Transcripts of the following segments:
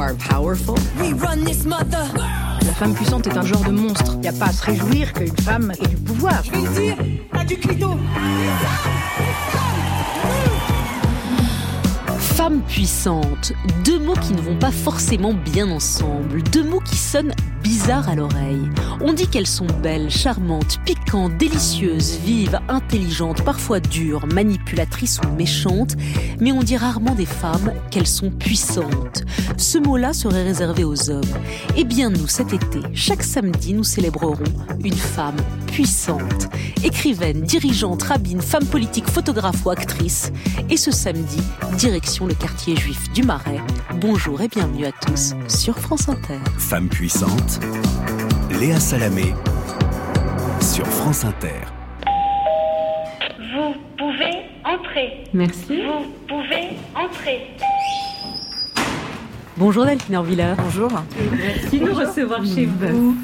are powerful. We run this mother. La femme puissante est un genre de monstre. Il n'y a pas à se réjouir qu'une femme ait du pouvoir. Je vais le dire, t'as du clito. Femme puissante, deux mots qui ne vont pas forcément bien ensemble, deux mots qui sonnent bizarres à l'oreille. On dit qu'elles sont belles, charmantes, piquantes, délicieuses, vives, intelligentes, parfois dures, manipulatrices ou méchantes, mais on dit rarement des femmes qu'elles sont puissantes. Ce mot-là serait réservé aux hommes. Eh bien nous, cet été, chaque samedi, nous célébrerons une femme puissante. Écrivaine, dirigeante, rabbine, femme politique, photographe ou actrice. Et ce samedi, direction le quartier juif du Marais. Bonjour et bienvenue à tous sur France Inter. Femme puissante, Léa Salamé sur France Inter. Vous pouvez entrer. Merci. Vous pouvez entrer. Bonjour Delphine Orviller. Bonjour. Merci de nous recevoir chez vous.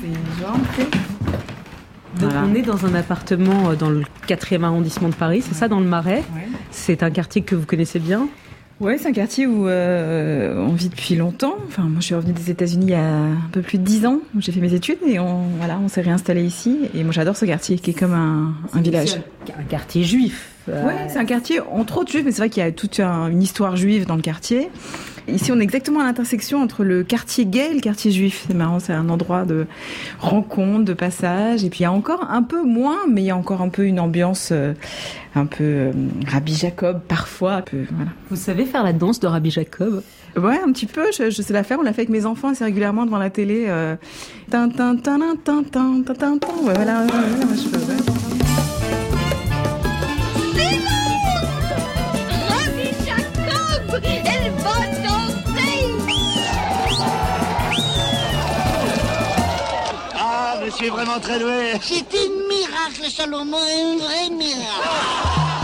Donc on est dans un appartement euh, dans le 4e arrondissement de Paris, c'est ça, dans le Marais? C'est un quartier que vous connaissez bien? Ouais, c'est un quartier où euh, on vit depuis longtemps. Enfin, moi, je suis revenue des États-Unis il y a un peu plus de dix ans. où J'ai fait mes études et on, voilà, on s'est réinstallé ici. Et moi, j'adore ce quartier qui est comme un, un village. Un quartier juif. Euh, Ouais, c'est un quartier entre autres juif, mais c'est vrai qu'il y a toute un- une histoire juive dans le quartier. Ici, on est exactement à l'intersection entre le quartier gay et le quartier juif. C'est marrant, c'est un endroit de rencontre, de passage. Et puis, il y a encore un peu moins, mais il y a encore un peu une ambiance euh, un peu euh, Rabbi Jacob, parfois. Un peu, voilà. Vous savez faire la danse de Rabbi Jacob? Ouais, un petit peu. Je, je sais la faire. On l'a fait avec mes enfants assez régulièrement devant la télé. Euh... Tin, tin, tin, tin, tin, tin, tin, tin. Ouais, voilà, je peux, ouais. Vraiment très doué. C'était un miracle, Salomon, un vrai miracle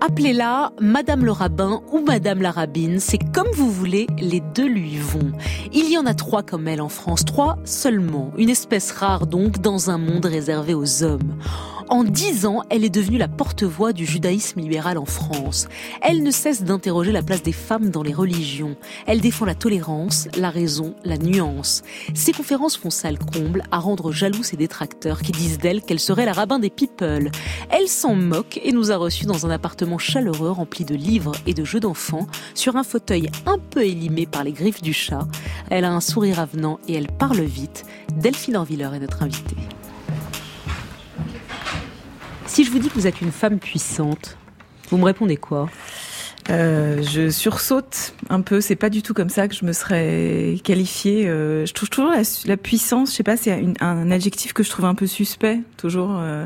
Appelez-la Madame le rabbin ou Madame la rabbine, c'est comme vous voulez, les deux lui vont. Il y en a trois comme elle en France, trois seulement, une espèce rare donc dans un monde réservé aux hommes. En dix ans, elle est devenue la porte-voix du judaïsme libéral en France. Elle ne cesse d'interroger la place des femmes dans les religions. Elle défend la tolérance, la raison, la nuance. Ses conférences font salle comble à rendre jaloux ses détracteurs qui disent d'elle qu'elle serait la rabbin des people. Elle s'en moque et nous a reçus dans un appartement chaleureux rempli de livres et de jeux d'enfants sur un fauteuil un peu élimé par les griffes du chat. Elle a un sourire avenant et elle parle vite. Delphine Orviller est notre invitée. Si je vous dis que vous êtes une femme puissante, vous me répondez quoi? Euh, je sursaute un peu. C'est pas du tout comme ça que je me serais qualifiée. Euh, je trouve toujours la, puissance. Je sais pas, c'est un adjectif que je trouve un peu suspect. Toujours. euh.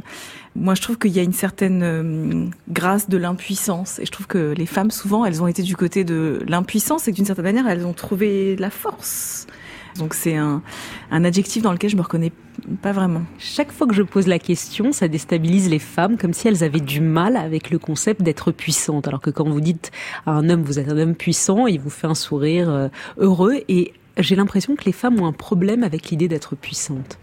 moi, je trouve qu'il y a une certaine grâce de l'impuissance. Et je trouve que les femmes, souvent, elles ont été du côté de l'impuissance et d'une certaine manière, elles ont trouvé la force. Donc c'est un, un adjectif dans lequel je me reconnais pas vraiment. Chaque fois que je pose la question, ça déstabilise les femmes comme si elles avaient du mal avec le concept d'être puissante. Alors que quand vous dites à un homme, vous êtes un homme puissant, il vous fait un sourire euh, heureux et j'ai l'impression que les femmes ont un problème avec l'idée d'être puissante.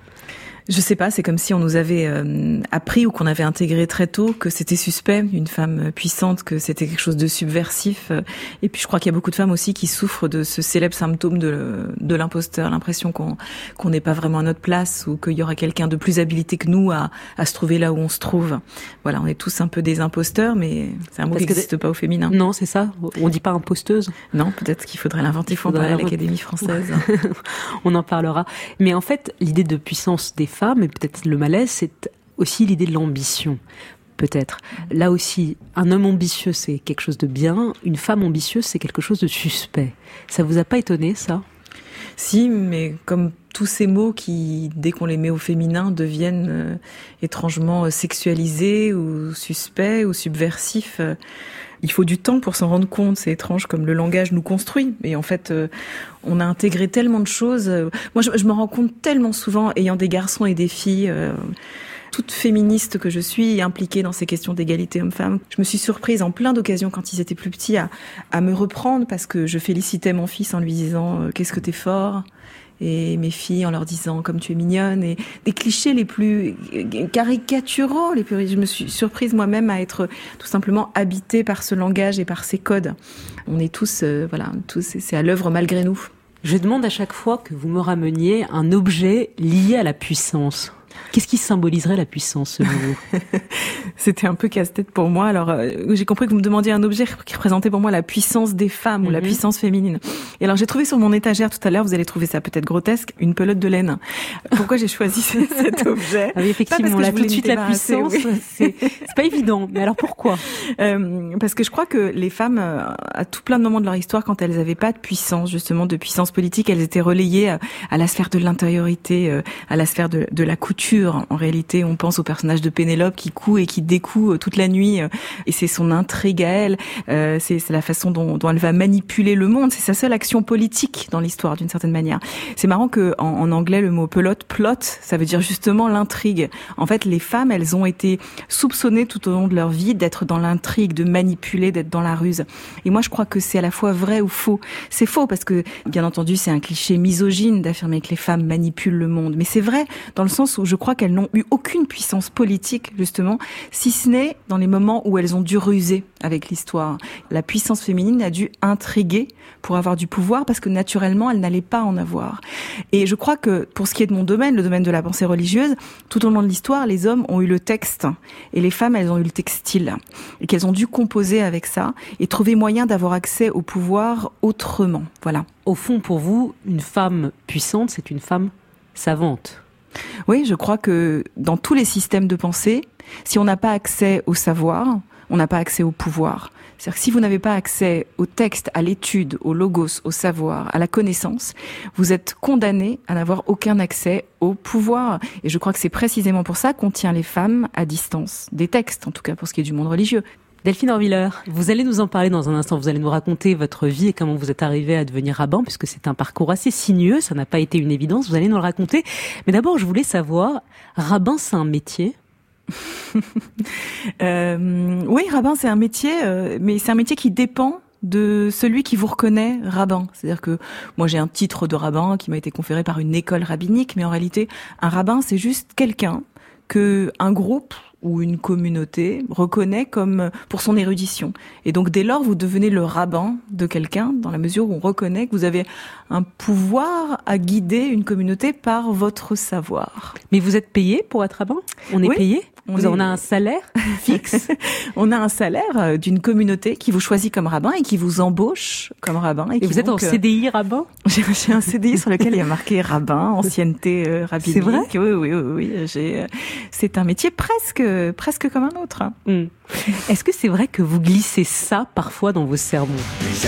Je sais pas, c'est comme si on nous avait euh, appris ou qu'on avait intégré très tôt que c'était suspect, une femme puissante, que c'était quelque chose de subversif. euh. Et puis je crois qu'il y a beaucoup de femmes aussi qui souffrent de ce célèbre symptôme de, de l'imposteur, l'impression qu'on qu'on n'est pas vraiment à notre place ou qu'il y aura quelqu'un de plus habilité que nous à, à se trouver là où on se trouve. Voilà, on est tous un peu des imposteurs, mais c'est un mot Parce qui n'existe pas au féminin. Non, c'est ça On dit pas imposteuse Non, peut-être qu'il faudrait l'inventer. Il faudrait à l'Académie française. On en parlera. Mais en fait, l'idée de puissance des femmes, et peut-être le malaise, c'est aussi l'idée de l'ambition. Peut-être. Là aussi, un homme ambitieux, c'est quelque chose de bien. Une femme ambitieuse, c'est quelque chose de suspect. Ça vous a pas étonné, ça? Si, mais comme tous ces mots qui, dès qu'on les met au féminin, deviennent euh, étrangement sexualisés ou suspects ou subversifs, euh, il faut du temps pour s'en rendre compte. C'est étrange comme le langage nous construit. Et en fait, euh, on a intégré tellement de choses. Euh, Moi, je, je me rends compte tellement souvent, ayant des garçons et des filles. euh, toute féministe que je suis, impliquée dans ces questions d'égalité homme-femme, je me suis surprise en plein d'occasions quand ils étaient plus petits à, à me reprendre parce que je félicitais mon fils en lui disant euh, qu'est-ce que t'es fort? Et mes filles en leur disant comme tu es mignonne et des clichés les plus caricaturaux, les plus. Je me suis surprise moi-même à être tout simplement habitée par ce langage et par ces codes. On est tous, euh, voilà, tous, c'est à l'œuvre malgré nous. Je demande à chaque fois que vous me rameniez un objet lié à la puissance. Qu'est-ce qui symboliserait la puissance selon vous? C'était un peu casse-tête pour moi. Alors euh, j'ai compris que vous me demandiez un objet qui représentait pour moi la puissance des femmes ou la mhm. puissance féminine. Et alors j'ai trouvé sur mon étagère tout à l'heure, vous allez trouver ça peut-être grotesque, une pelote de laine. Pourquoi j'ai choisi cet objet? Ah oui, Effectivement, là tout de suite la puissance, c'est pas évident. Mais alors pourquoi? Euh, Parce que je crois que les femmes, euh, à tout plein de moments de leur histoire, quand elles n'avaient pas de puissance, justement de puissance politique, elles étaient relayées à, à la sphère de l'intériorité, à la sphère de, de la couture en réalité, on pense au personnage de Pénélope qui coud et qui découd euh, toute la nuit, euh, et c'est son intrigue à elle. Euh, c'est la façon dont, elle va manipuler le monde. C'est sa seule action politique dans l'histoire, d'une certaine manière. C'est marrant que en, anglais, le mot pelote, plot, ça veut dire justement l'intrigue. En fait, les femmes, elles ont été soupçonnées tout au long de leur vie d'être dans l'intrigue, de manipuler, d'être dans la ruse. Et moi, je crois que c'est à la fois vrai ou faux. C'est faux parce que, bien entendu, c'est un cliché misogyne d'affirmer que les femmes manipulent le monde. Mais c'est vrai dans le sens où je crois qu'elles n'ont eu aucune puissance politique, justement, si ce n'est dans les moments où elles ont dû ruser avec l'histoire. La puissance féminine a dû intriguer pour avoir du pouvoir parce que naturellement, elle n'allait pas en avoir. Et je crois que pour ce qui est de mon domaine, le domaine de la pensée religieuse, tout au long de l'histoire, les hommes ont eu le texte et les femmes, elles ont eu le textile et qu'elles ont dû composer avec ça et trouver moyen d'avoir accès au pouvoir autrement. Voilà. Au fond, pour vous, une femme puissante, c'est une femme savante. Oui, je crois que dans tous les systèmes de pensée, si on n'a pas accès au savoir, on n'a pas accès au pouvoir. C'est-à-dire que si vous n'avez pas accès au texte, à l'étude, au logos, au savoir, à la connaissance, vous êtes condamné à n'avoir aucun accès au pouvoir. Et je crois que c'est précisément pour ça qu'on tient les femmes à distance des textes, en tout cas pour ce qui est du monde religieux. Delphine Orviller, vous allez nous en parler dans un instant. Vous allez nous raconter votre vie et comment vous êtes arrivé à devenir rabbin, puisque c'est un parcours assez sinueux. Ça n'a pas été une évidence. Vous allez nous le raconter. Mais d'abord, je voulais savoir, rabbin, c'est un métier? Euh, Oui, rabbin, c'est un métier, euh, mais c'est un métier qui dépend de celui qui vous reconnaît rabbin. C'est-à-dire que moi j'ai un titre de rabbin qui m'a été conféré par une école rabbinique, mais en réalité un rabbin c'est juste quelqu'un que un groupe ou une communauté reconnaît comme pour son érudition. Et donc dès lors, vous devenez le rabbin de quelqu'un dans la mesure où on reconnaît que vous avez un pouvoir à guider une communauté par votre savoir. Mais vous êtes payé pour être rabbin? On est payé? On, vous, a un salaire fixe On a un salaire euh, d'une communauté qui vous choisit comme rabbin et qui vous embauche comme rabbin. Et, vous êtes en CDI rabbin? J'ai un CDI sur lequel il y a marqué rabbin, ancienneté euh, rabbinique. C'est vrai? Oui, oui, oui. oui. Euh, c'est un métier presque, presque comme un autre. Hmm. Est-ce que c'est vrai que vous glissez ça parfois dans vos sermons je,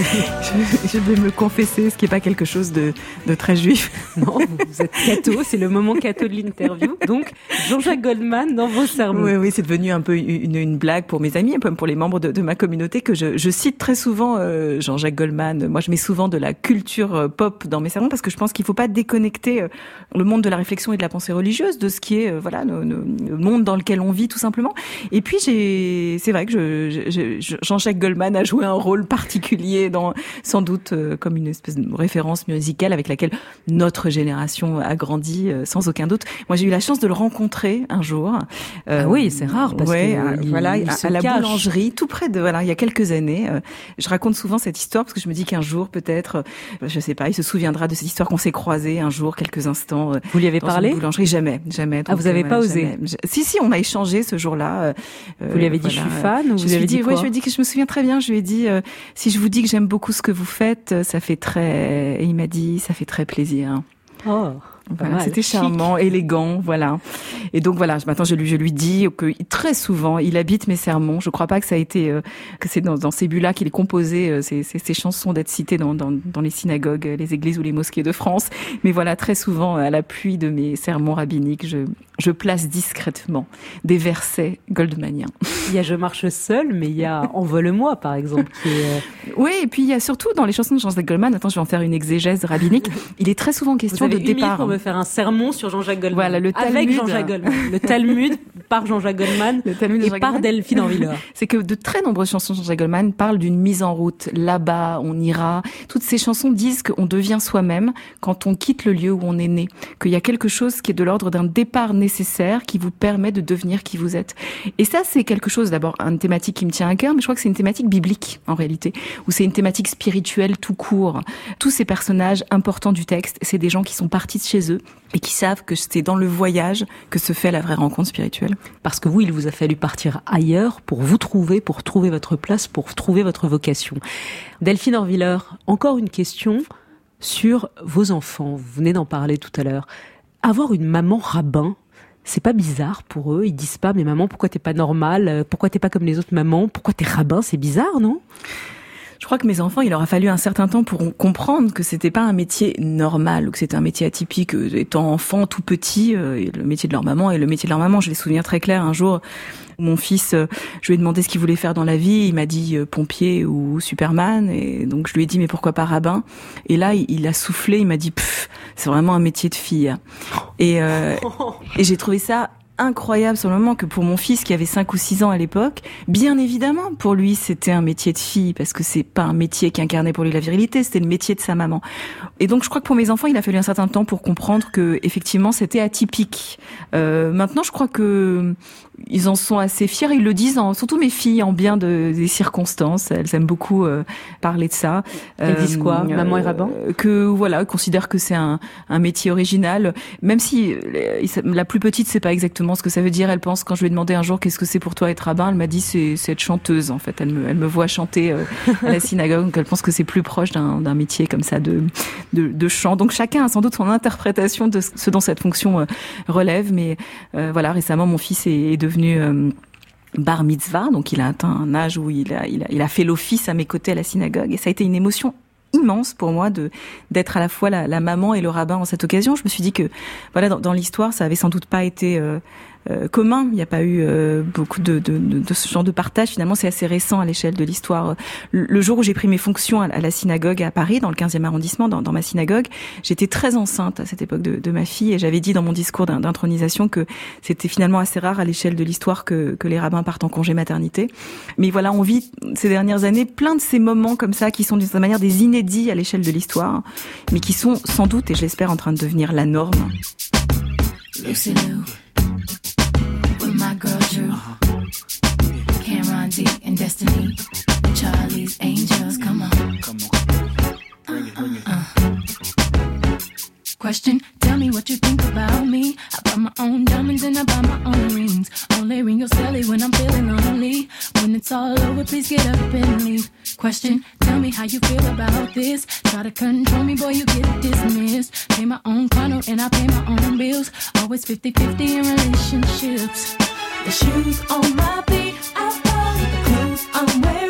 vais me confesser, ce qui n'est pas quelque chose de, très juif. Non, vous êtes catho, c'est le moment catho de l'interview. Donc, Jean-Jacques Goldman dans vos sermons. Oui, oui, c'est devenu un peu une, blague pour mes amis, un peu pour les membres de, ma communauté, que je, cite très souvent euh, Jean-Jacques Goldman. Moi, je mets souvent de la culture euh, pop dans mes sermons parce que je pense qu'il ne faut pas déconnecter euh, le monde de la réflexion et de la pensée religieuse de ce qui est voilà le monde dans lequel on vit tout simplement. Et puis, c'est vrai que je, Jean-Jacques Goldman a joué un rôle particulier, dans, sans doute euh, comme une espèce de référence musicale avec laquelle notre génération a grandi, euh, sans aucun doute. Moi, j'ai eu la chance de le rencontrer un jour. Euh, ah oui, c'est rare parce ouais, que voilà, à, la boulangerie, tout près de voilà, il y a quelques années. je raconte souvent cette histoire parce que je me dis qu'un jour, peut-être, je sais pas, il se souviendra de cette histoire qu'on s'est croisés un jour, quelques instants. Vous lui avez parlé? Boulangerie, jamais, jamais. ah, vous avez pas osé Si, si, on a échangé ce jour-là. vous lui avez dit je suis fan ou je vous avez dit, dit quoi? je lui ai dit que je me souviens très bien. Je lui ai dit si je vous dis que j'aime beaucoup ce que vous faites, ça fait très. Et il m'a dit, ça fait très plaisir. Oh. Voilà, c'était charmant, élégant, voilà. Et donc voilà, maintenant je lui je lui dis que très souvent il habite mes sermons. Je crois pas que ça a été euh, que c'est dans, dans, ces buts-là qu'il est composé euh, ces, ces, ces, chansons d'être citées dans, dans, dans, les synagogues, les églises ou les mosquées de France. Mais voilà, très souvent à l'appui de mes sermons rabbiniques, je, je place discrètement des versets goldmaniens. Il y a Je marche seul, mais il y a Envole-moi par exemple. Qui est... Euh, oui, et puis il y a surtout dans les chansons de Jean-Jacques Goldman. Attends, je vais en faire une exégèse rabbinique. Il est très souvent question de départ faire un sermon sur Jean-Jacques Goldman. Voilà, le Talmud. Avec Jean-Jacques Goldman. Le Talmud par Jean-Jacques Goldman et par Delphine Orvilleur. C'est que de très nombreuses chansons de Jean-Jacques Goldman parlent d'une mise en route. Là-bas, on ira. Toutes ces chansons disent qu'on devient soi-même quand on quitte le lieu où on est né. Qu'il y a quelque chose qui est de l'ordre d'un départ nécessaire qui vous permet de devenir qui vous êtes. Et ça, c'est quelque chose, d'abord, une thématique qui me tient à cœur, mais je crois que c'est une thématique biblique, en réalité, ou c'est une thématique spirituelle tout court. Tous ces personnages importants du texte, c'est des gens qui sont partis de chez eux et qui savent que c'est dans le voyage que se fait la vraie rencontre spirituelle. Parce que vous, il vous a fallu partir ailleurs pour vous trouver, pour trouver votre place, pour trouver votre vocation. Delphine Orviller, encore une question sur vos enfants. Vous venez d'en parler tout à l'heure. Avoir une maman rabbin, c'est pas bizarre pour eux Ils disent pas, mais maman, pourquoi t'es pas normale? Pourquoi t'es pas comme les autres mamans? Pourquoi t'es rabbin? C'est bizarre, non? Je crois que mes enfants, il leur a fallu un certain temps pour comprendre que c'était pas un métier normal ou que c'était un métier atypique. Étant enfant tout petit, euh, le métier de leur maman et le métier de leur maman, je les souviens très clair. Un jour, mon fils, euh, je lui ai demandé ce qu'il voulait faire dans la vie. Il m'a dit euh, pompier ou Superman. Et donc je lui ai dit mais pourquoi pas rabbin? Et là, il, a soufflé. Il m'a dit c'est vraiment un métier de fille. Et, et j'ai trouvé ça incroyable sur le moment que pour mon fils qui avait 5 ou 6 ans à l'époque, bien évidemment, pour lui, c'était un métier de fille parce que c'est pas un métier qui incarnait pour lui la virilité, c'était le métier de sa maman. Et donc, je crois que pour mes enfants, il a fallu un certain temps pour comprendre que, effectivement, c'était atypique. Euh, maintenant, je crois que ils en sont assez fiers. Ils le disent, en, surtout mes filles, en bien de, des circonstances. Elles aiment beaucoup euh, parler de ça. Elles disent quoi? euh, Maman et rabbin? Que voilà, considèrent que c'est un, un, métier original. Même si la plus petite, c'est pas exactement ce que ça veut dire. Elle pense quand je lui ai demandé un jour qu'est-ce que c'est pour toi être rabbin, elle m'a dit c'est être chanteuse en fait. Elle me, elle me voit chanter euh, à la synagogue, donc elle pense que c'est plus proche d'un métier comme ça de, de, de chant. Donc chacun a sans doute son interprétation de ce dont cette fonction relève. Mais voilà, récemment mon fils est, est devenu euh, bar mitzvah, donc il a atteint un âge où il a, il a, il a fait l'office à mes côtés à la synagogue, et ça a été une émotion immense pour moi de d'être à la fois la, maman et le rabbin en cette occasion. Je me suis dit que voilà dans, dans l'histoire ça avait sans doute pas été euh, euh, commun. Il n'y a pas eu euh, beaucoup de, de, de, ce genre de partage. Finalement, c'est assez récent à l'échelle de l'histoire. Le, jour où j'ai pris mes fonctions à, la synagogue à Paris, dans le 15e arrondissement, dans, dans ma synagogue, j'étais très enceinte à cette époque de, de ma fille et j'avais dit dans mon discours d'intronisation que c'était finalement assez rare à l'échelle de l'histoire que, que les rabbins partent en congé maternité. Mais voilà, on vit ces dernières années plein de ces moments comme ça qui sont d'une certaine manière des inédits à l'échelle de l'histoire, mais qui sont sans doute, et j'espère, en train de devenir la norme. Charlie's Angels, come on. Come on. Bring it, bring it. Uh, uh. Question, tell me what you think about me. I buy my own diamonds and I buy my own rings. Only ring your celly when I'm feeling lonely. When it's all over, please get up and leave. Question, tell me how you feel about this. Try to control me, boy, you get dismissed. Pay my own condo and I pay my own bills. Always 50 50 in relationships. The shoes on my feet, I bought the clothes I'm wearing.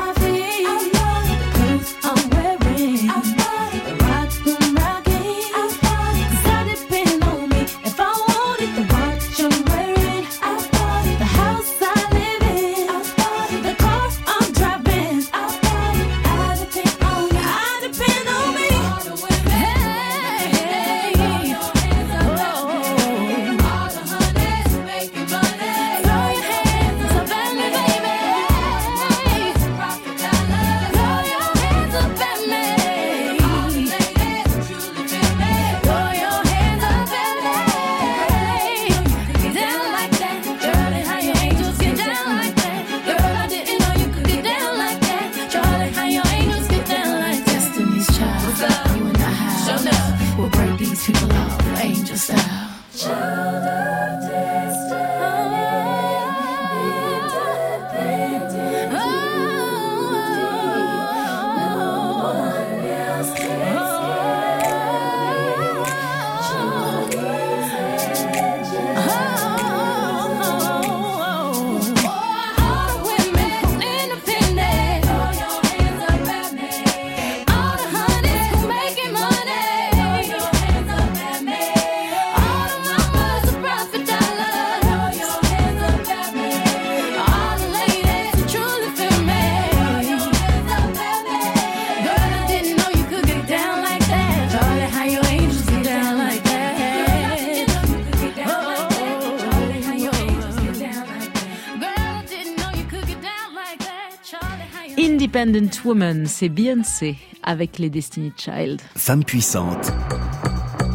Independent Woman, c'est Beyoncé avec les Destiny Child. Femme puissante,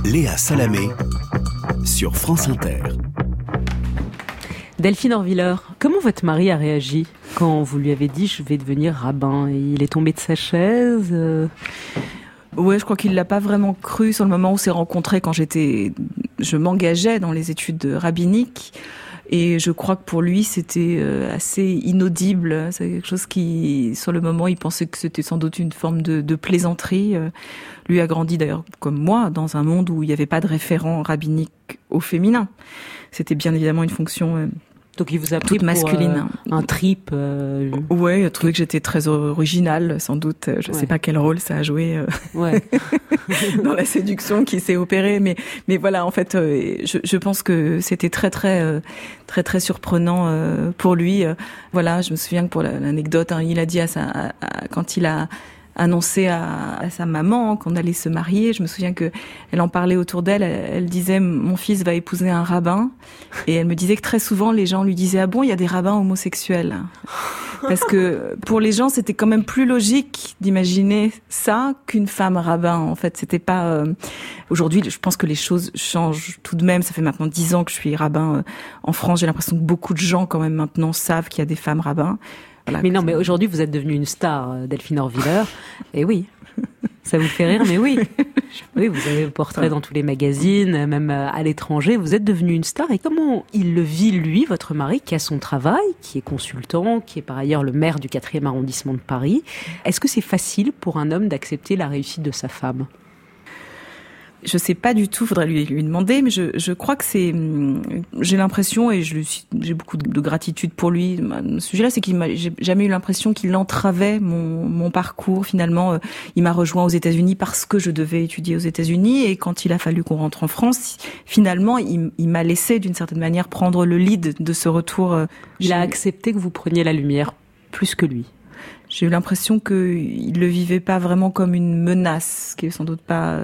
Léa Salamé sur France Inter. Delphine Orviller, comment votre mari a réagi quand vous lui avez dit je vais devenir rabbin? Il est tombé de sa chaise euh? Ouais, je crois qu'il l'a pas vraiment cru sur le moment où on s'est rencontrés quand j'étais, je m'engageais dans les études rabbiniques. Et je crois que pour lui, c'était euh, assez inaudible. C'est quelque chose qui, sur le moment, il pensait que c'était sans doute une forme de, de plaisanterie. Euh, lui a grandi d'ailleurs, comme moi, dans un monde où il n'y avait pas de référent rabbinique au féminin. C'était bien évidemment une fonction euh, donc il vous a pris toute masculine. Pour, euh, un trip. Euh... Ouais, il a trouvé que j'étais très originale, sans doute. Je ne sais pas quel rôle ça a joué euh, ouais. dans la séduction qui s'est opérée, mais mais voilà, en fait, euh, je, je pense que c'était très très euh, très très surprenant pour lui. Voilà, je me souviens que pour l'anecdote, hein, il a dit à sa à, à, quand il a annoncé à, à, sa maman qu'on allait se marier. Je me souviens que elle en parlait autour d'elle. Elle, elle, disait mon fils va épouser un rabbin, et elle me disait que très souvent les gens lui disaient ah bon il y a des rabbins homosexuels parce que pour les gens c'était quand même plus logique d'imaginer ça qu'une femme rabbin. En fait c'était pas euh... aujourd'hui je pense que les choses changent tout de même. Ça fait maintenant dix ans que je suis rabbin euh, en France. J'ai l'impression que beaucoup de gens quand même maintenant savent qu'il y a des femmes rabbins. Voilà, mais non, mais aujourd'hui, vous êtes devenue une star, euh, Delphine Orviller. et oui, ça vous fait rire, mais oui. Oui, vous avez le portrait dans tous les magazines, même euh, à l'étranger. Vous êtes devenue une star. Et comment il le vit, lui, votre mari, qui a son travail, qui est consultant, qui est par ailleurs le maire du 4e arrondissement de Paris? Est-ce que c'est facile pour un homme d'accepter la réussite de sa femme? Je sais pas du tout, faudrait lui, lui demander, mais je, je crois que c'est, j'ai l'impression et je j'ai beaucoup de, de, gratitude pour lui. Ce sujet-là, c'est qu'il m'a, j'ai jamais eu l'impression qu'il entravait mon, mon parcours. Finalement, il m'a rejoint aux États-Unis parce que je devais étudier aux États-Unis et quand il a fallu qu'on rentre en France, finalement, il, il m'a laissé d'une certaine manière prendre le lead de ce retour. Il a accepté que vous preniez la lumière plus que lui. J'ai eu l'impression qu'il le vivait pas vraiment comme une menace, ce qui est sans doute pas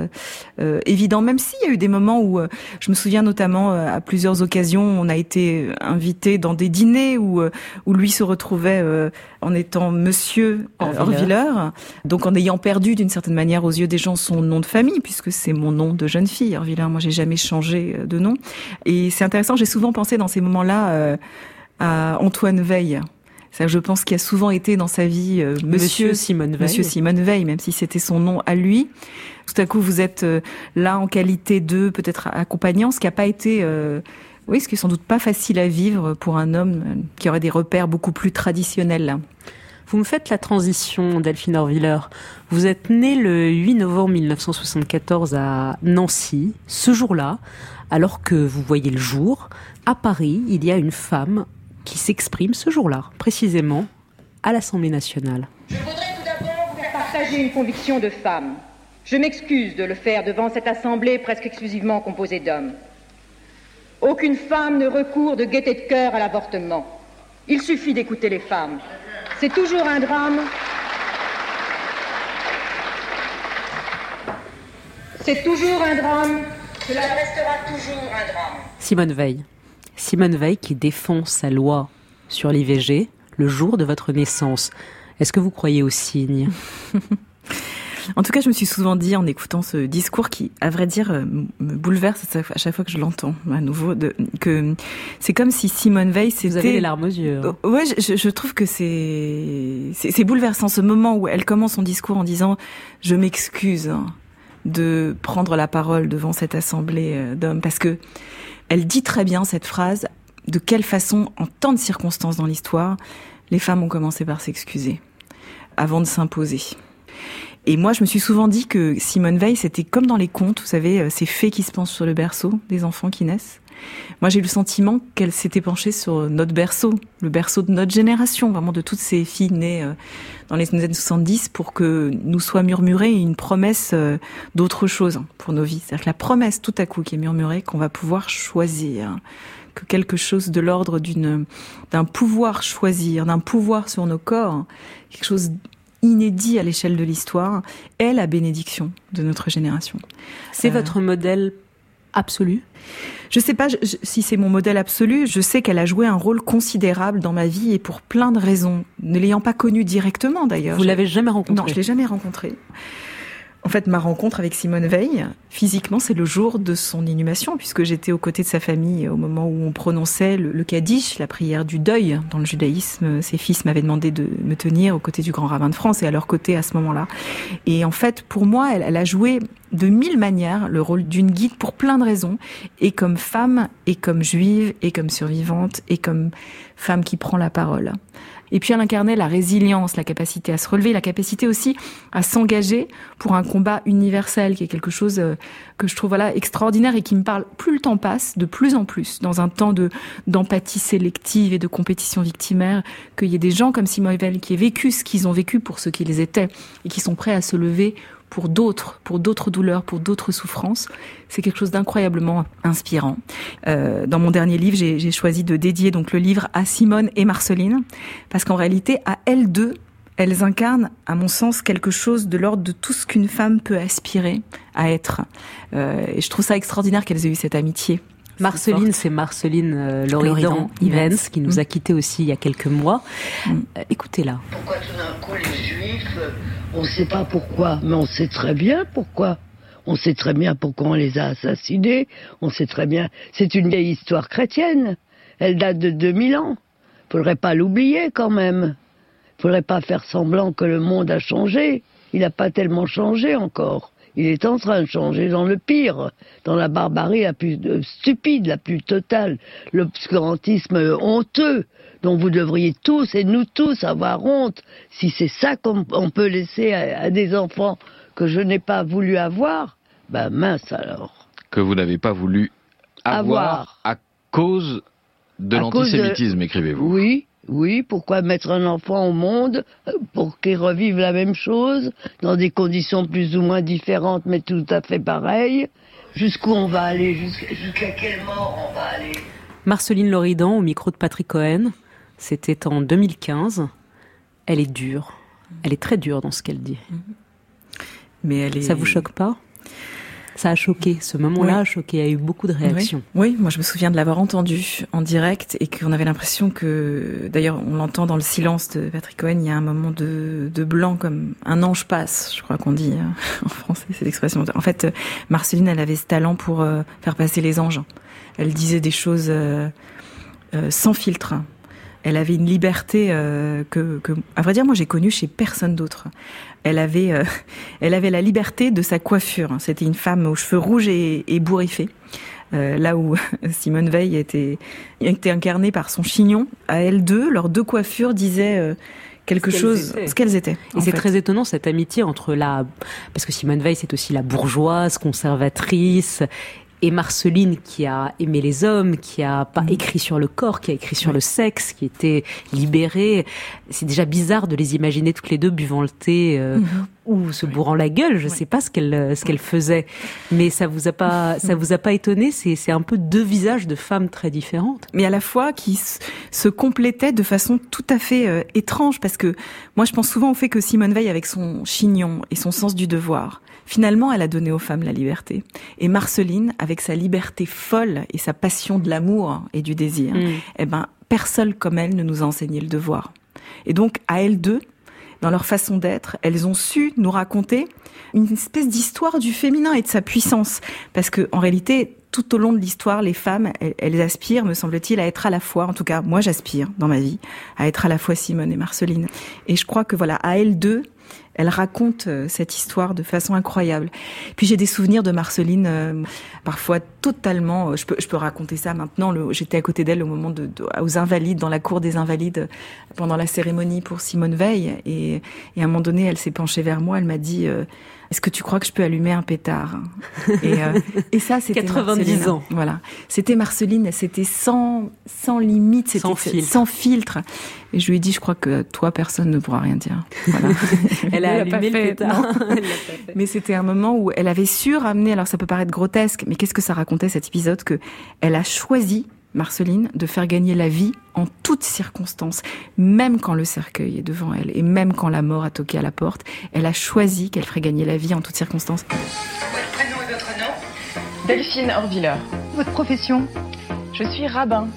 euh, évident. Même s'il y a eu des moments où, euh, je me souviens notamment euh, à plusieurs occasions, on a été invité dans des dîners où euh, où lui se retrouvait euh, en étant Monsieur Orviller, donc en ayant perdu d'une certaine manière aux yeux des gens son nom de famille, puisque c'est mon nom de jeune fille, Orviller. Moi, j'ai jamais changé de nom. Et c'est intéressant. J'ai souvent pensé dans ces moments-là à Antoine Veil je pense qu'il a souvent été dans sa vie euh, Monsieur, Monsieur Simone Veil. Monsieur Simone Veil, même si c'était son nom à lui. Tout à coup, vous êtes euh, là en qualité de peut-être accompagnant, ce qui n'a pas été, euh, oui, ce qui est sans doute pas facile à vivre pour un homme euh, qui aurait des repères beaucoup plus traditionnels. Vous me faites la transition, Delphine Orviller. Vous êtes né le 8 novembre 1974 à Nancy. Ce jour-là, alors que vous voyez le jour, à Paris, il y a une femme qui s'exprime ce jour-là, précisément à l'Assemblée nationale. Je voudrais tout d'abord vous faire partager une conviction de femme. Je m'excuse de le faire devant cette Assemblée presque exclusivement composée d'hommes. Aucune femme ne recourt de gaieté de cœur à l'avortement. Il suffit d'écouter les femmes. C'est toujours un drame. C'est toujours un drame. Cela restera toujours un drame. Simone Veil. Simone Veil qui défend sa loi sur l'IVG le jour de votre naissance. Est-ce que vous croyez aux signes En tout cas, je me suis souvent dit en écoutant ce discours qui, à vrai dire, me bouleverse à chaque fois que je l'entends à nouveau, de, que c'est comme si Simone Veil c'était. Vous avez les larmes aux yeux. Hein. Ouais, je, je, trouve que c'est c'est bouleversant ce moment où elle commence son discours en disant je m'excuse de prendre la parole devant cette assemblée euh, d'hommes parce que elle dit très bien cette phrase de quelle façon, en tant de circonstances dans l'histoire, les femmes ont commencé par s'excuser avant de s'imposer. Et moi, je me suis souvent dit que Simone Veil, c'était comme dans les contes, vous savez, ces fées qui se penchent sur le berceau des enfants qui naissent. Moi, j'ai eu le sentiment qu'elle s'était penchée sur notre berceau, le berceau de notre génération, vraiment de toutes ces filles nées dans les années 70 pour que nous soit murmurée une promesse d'autre chose pour nos vies. C'est-à-dire que la promesse tout à coup qui est murmurée qu'on va pouvoir choisir, que quelque chose de l'ordre d'une d'un pouvoir choisir, d'un pouvoir sur nos corps, quelque chose inédit à l'échelle de l'histoire, est la bénédiction de notre génération. C'est euh... votre modèle absolu je sais pas si c'est mon modèle absolu. Je sais qu'elle a joué un rôle considérable dans ma vie et pour plein de raisons. Ne l'ayant pas connue directement d'ailleurs. Vous l'avez jamais rencontrée Non, je l'ai jamais rencontrée. En fait, ma rencontre avec Simone Veil, physiquement, c'est le jour de son inhumation, puisque j'étais aux côtés de sa famille au moment où on prononçait le, le Kaddish, la prière du deuil. Dans le judaïsme, ses fils m'avaient demandé de me tenir aux côtés du grand rabbin de France et à leur côté à ce moment-là. Et en fait, pour moi, elle, elle a joué de mille manières le rôle d'une guide pour plein de raisons, et comme femme, et comme juive, et comme survivante, et comme femme qui prend la parole. Et puis elle incarnait la résilience, la capacité à se relever, la capacité aussi à s'engager pour un combat universel, qui est quelque chose euh, que je trouve voilà extraordinaire et qui me parle. Plus le temps passe, de plus en plus, dans un temps de d'empathie sélective et de compétition victimaire, qu'il y ait des gens comme Simone Veil qui aient vécu ce qu'ils ont vécu pour ce qu'ils étaient et qui sont prêts à se lever pour d'autres, pour d'autres douleurs, pour d'autres souffrances. C'est quelque chose d'incroyablement inspirant. Euh, dans mon dernier livre, j'ai choisi de dédier donc le livre à Simone et Marceline, parce qu'en réalité, à elles deux, elles incarnent, à mon sens, quelque chose de l'ordre de tout ce qu'une femme peut aspirer à être. Euh, et je trouve ça extraordinaire qu'elles aient eu cette amitié. Marceline, c'est Marceline euh, Loridan Ivens, qui nous a quittés aussi il y a quelques mois. Mm. Euh, Écoutez-la. Pourquoi tout d'un coup les Juifs on ne sait pas pourquoi, mais on sait très bien pourquoi. On sait très bien pourquoi on les a assassinés. On sait très bien. C'est une vieille histoire chrétienne. Elle date de 2000 ans. Faudrait pas l'oublier quand même. Faudrait pas faire semblant que le monde a changé. Il n'a pas tellement changé encore. Il est en train de changer dans le pire, dans la barbarie la plus euh, stupide, la plus totale, l'obscurantisme honteux, dont vous devriez tous et nous tous avoir honte. Si c'est ça qu'on peut laisser à, des enfants que je n'ai pas voulu avoir, ben mince alors. Que vous n'avez pas voulu avoir, à cause de l'antisémitisme, écrivez-vous. Oui, oui, pourquoi mettre un enfant au monde euh, pour qu'il revive la même chose, dans des conditions plus ou moins différentes, mais tout à fait pareilles Jusqu'où on va aller Jusqu'à quelle mort on va aller? Marceline Loridan, au micro de Patrick Cohen, c'était en 2015. Elle est dure. Elle est très dure dans ce qu'elle dit. Mais elle est... Ça vous choque pas? Ça a choqué, ce moment-là a choqué, il y a eu beaucoup de réactions. Oui. moi je me souviens de l'avoir entendu en direct et qu'on avait l'impression que, d'ailleurs on l'entend dans le silence de Patrick Cohen, il y a un moment de, de blanc comme un ange passe, je crois qu'on dit hein, en français cette expression. En fait, Marceline, elle avait ce talent pour euh, faire passer les anges. Elle disait des choses euh, euh, sans filtre. Elle avait une liberté que, que, à vrai dire, moi j'ai connu chez personne d'autre elle avait, euh, elle avait la liberté de sa coiffure. C'était une femme aux cheveux rouges et, et bourriffés. Euh, là où Simone Veil était, était incarnée par son chignon, à elle deux, leurs deux coiffures disaient euh, quelque chose, ce qu'elles étaient. Et c'est très étonnant cette amitié entre la, parce que Simone Veil c'est aussi la bourgeoise, conservatrice, et Marceline qui a aimé les hommes, qui a pas mm. écrit sur le corps, qui a écrit sur le sexe, qui était libérée. C'est déjà bizarre de les imaginer toutes les deux buvant le thé euh, mm-hmm. ou se bourrant la gueule. Je sais pas ce qu'elle euh, ce qu'elle faisait, mais ça vous a pas ça vous a pas étonné? C'est c'est un peu deux visages de femmes très différentes, mais à la fois qui se complétaient de façon tout à fait euh, étrange. Parce que moi je pense souvent au fait que Simone Veil avec son chignon et son sens du devoir Finalement, elle a donné aux femmes la liberté. Et Marceline, avec sa liberté folle et sa passion de l'amour et du désir, mm. eh ben, personne comme elle ne nous a enseigné le devoir. Et donc, à elles deux, dans leur façon d'être, elles ont su nous raconter une espèce d'histoire du féminin et de sa puissance. Parce que, en réalité, tout au long de l'histoire, les femmes, elles, aspirent, me semble-t-il, à être à la fois, en tout cas, moi j'aspire dans ma vie, à être à la fois Simone et Marceline. Et je crois que voilà, à elles deux, elle raconte euh, cette histoire de façon incroyable. Puis j'ai des souvenirs de Marceline, euh, parfois totalement. Euh, je peux, je peux raconter ça maintenant. J'étais à côté d'elle au moment de, aux Invalides, dans la cour des Invalides, pendant la cérémonie pour Simone Veil. Et, et à un moment donné, elle s'est penchée vers moi. Elle m'a dit est-ce que tu crois que je peux allumer un pétard? Et, euh, et, ça, c'était 90 ans. Voilà, c'était Marceline, c'était sans sans limite, c'était sans, filtre. sans filtre. Et je lui ai dit, je crois que toi, personne ne pourra rien dire. Voilà. elle a allumé le pétard. mais c'était un moment où elle avait su ramener. Alors ça peut paraître grotesque, mais qu'est-ce que ça racontait cet épisode que elle a choisi Marceline, de faire gagner la vie en toutes circonstances, même quand le cercueil est devant elle et même quand la mort a toqué à la porte, elle a choisi qu'elle ferait gagner la vie en toutes circonstances. Votre prénom et votre nom? Delphine Orviller. Votre profession? Je suis rabbin.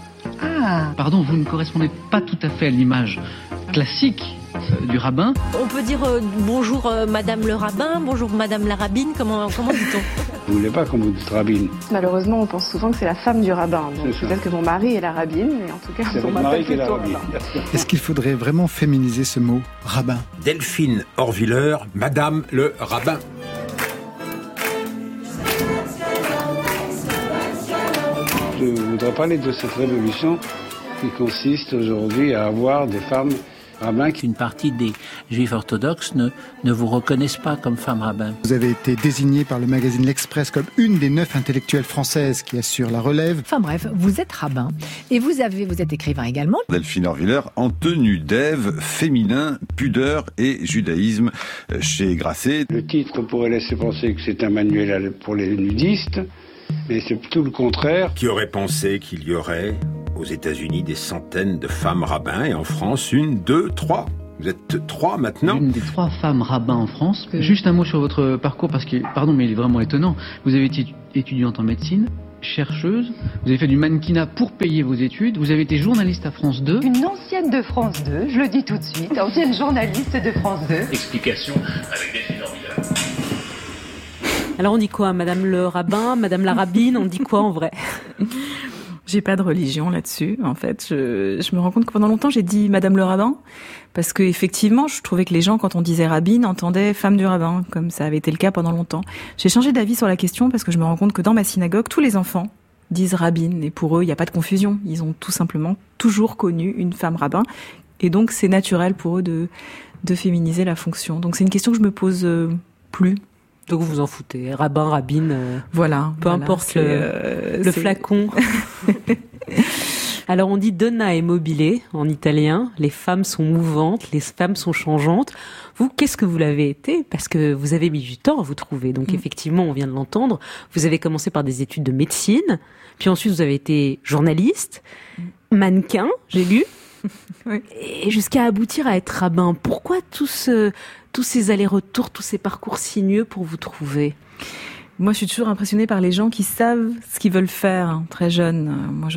Ah Pardon, vous ne correspondez pas tout à fait à l'image classique du rabbin. On peut dire euh, bonjour euh, Madame le rabbin, bonjour Madame la rabbine, comment, comment dit-on? Vous voulez pas qu'on vous dise rabbine? Malheureusement, on pense souvent que c'est la femme du rabbin. peut-être que mon mari est la rabbine, mais en tout cas, c'est on mari qui est la rabbine. Est-ce qu'il faudrait vraiment féminiser ce mot rabbin? Delphine Orviller, Madame le rabbin. Je voudrais parler de cette révolution qui consiste aujourd'hui à avoir des femmes rabbins. Une partie des juifs orthodoxes ne, ne vous reconnaissent pas comme femme rabbin. Vous avez été désignée par le magazine L'Express comme une des neuf intellectuelles françaises qui assurent la relève. Enfin bref, vous êtes rabbin et vous avez, vous êtes écrivain également. Delphine Orviller en tenue d'Ève, féminin, pudeur et judaïsme chez Grasset. Le titre pourrait laisser penser que c'est un manuel pour les nudistes. Mais c'est tout le contraire. Qui aurait pensé qu'il y aurait aux États-Unis des centaines de femmes rabbins et en France une, deux, trois? Vous êtes trois maintenant? Une des trois femmes rabbins en France. Juste un mot sur votre parcours, parce que, pardon, mais il est vraiment étonnant. Vous avez été étudiante en médecine, chercheuse, vous avez fait du mannequinat pour payer vos études, vous avez été journaliste à France 2. Une ancienne de France 2, je le dis tout de suite, ancienne journaliste de France 2. Explication avec des Orviller. Alors on dit quoi Madame le rabbin, Madame la rabbine, on dit quoi en vrai? J'ai pas de religion là-dessus. En fait, je, me rends compte que pendant longtemps j'ai dit Madame le rabbin parce que effectivement, je trouvais que les gens, quand on disait rabbine, entendaient femme du rabbin, comme ça avait été le cas pendant longtemps. J'ai changé d'avis sur la question parce que je me rends compte que dans ma synagogue, tous les enfants disent rabbine et pour eux, il n'y a pas de confusion. Ils ont tout simplement toujours connu une femme rabbin et donc c'est naturel pour eux de de féminiser la fonction. Donc c'est une question que je me pose euh, plus. Donc vous vous en foutez, rabbin, rabbine, euh, voilà, peu voilà, importe le, euh, le flacon. Alors on dit donna è mobile en italien, les femmes sont mouvantes, les femmes sont changeantes. Vous, qu'est-ce que vous l'avez été? Parce que vous avez mis du temps à vous trouver. Donc mmh. effectivement, on vient de l'entendre, vous avez commencé par des études de médecine, puis ensuite vous avez été journaliste, mmh. mannequin, j'ai lu, oui. et jusqu'à aboutir à être rabbin. Pourquoi tout ce tous ces allers-retours, tous ces parcours sinueux pour vous trouver moi, je suis toujours impressionnée par les gens qui savent ce qu'ils veulent faire hein, très jeunes. Moi,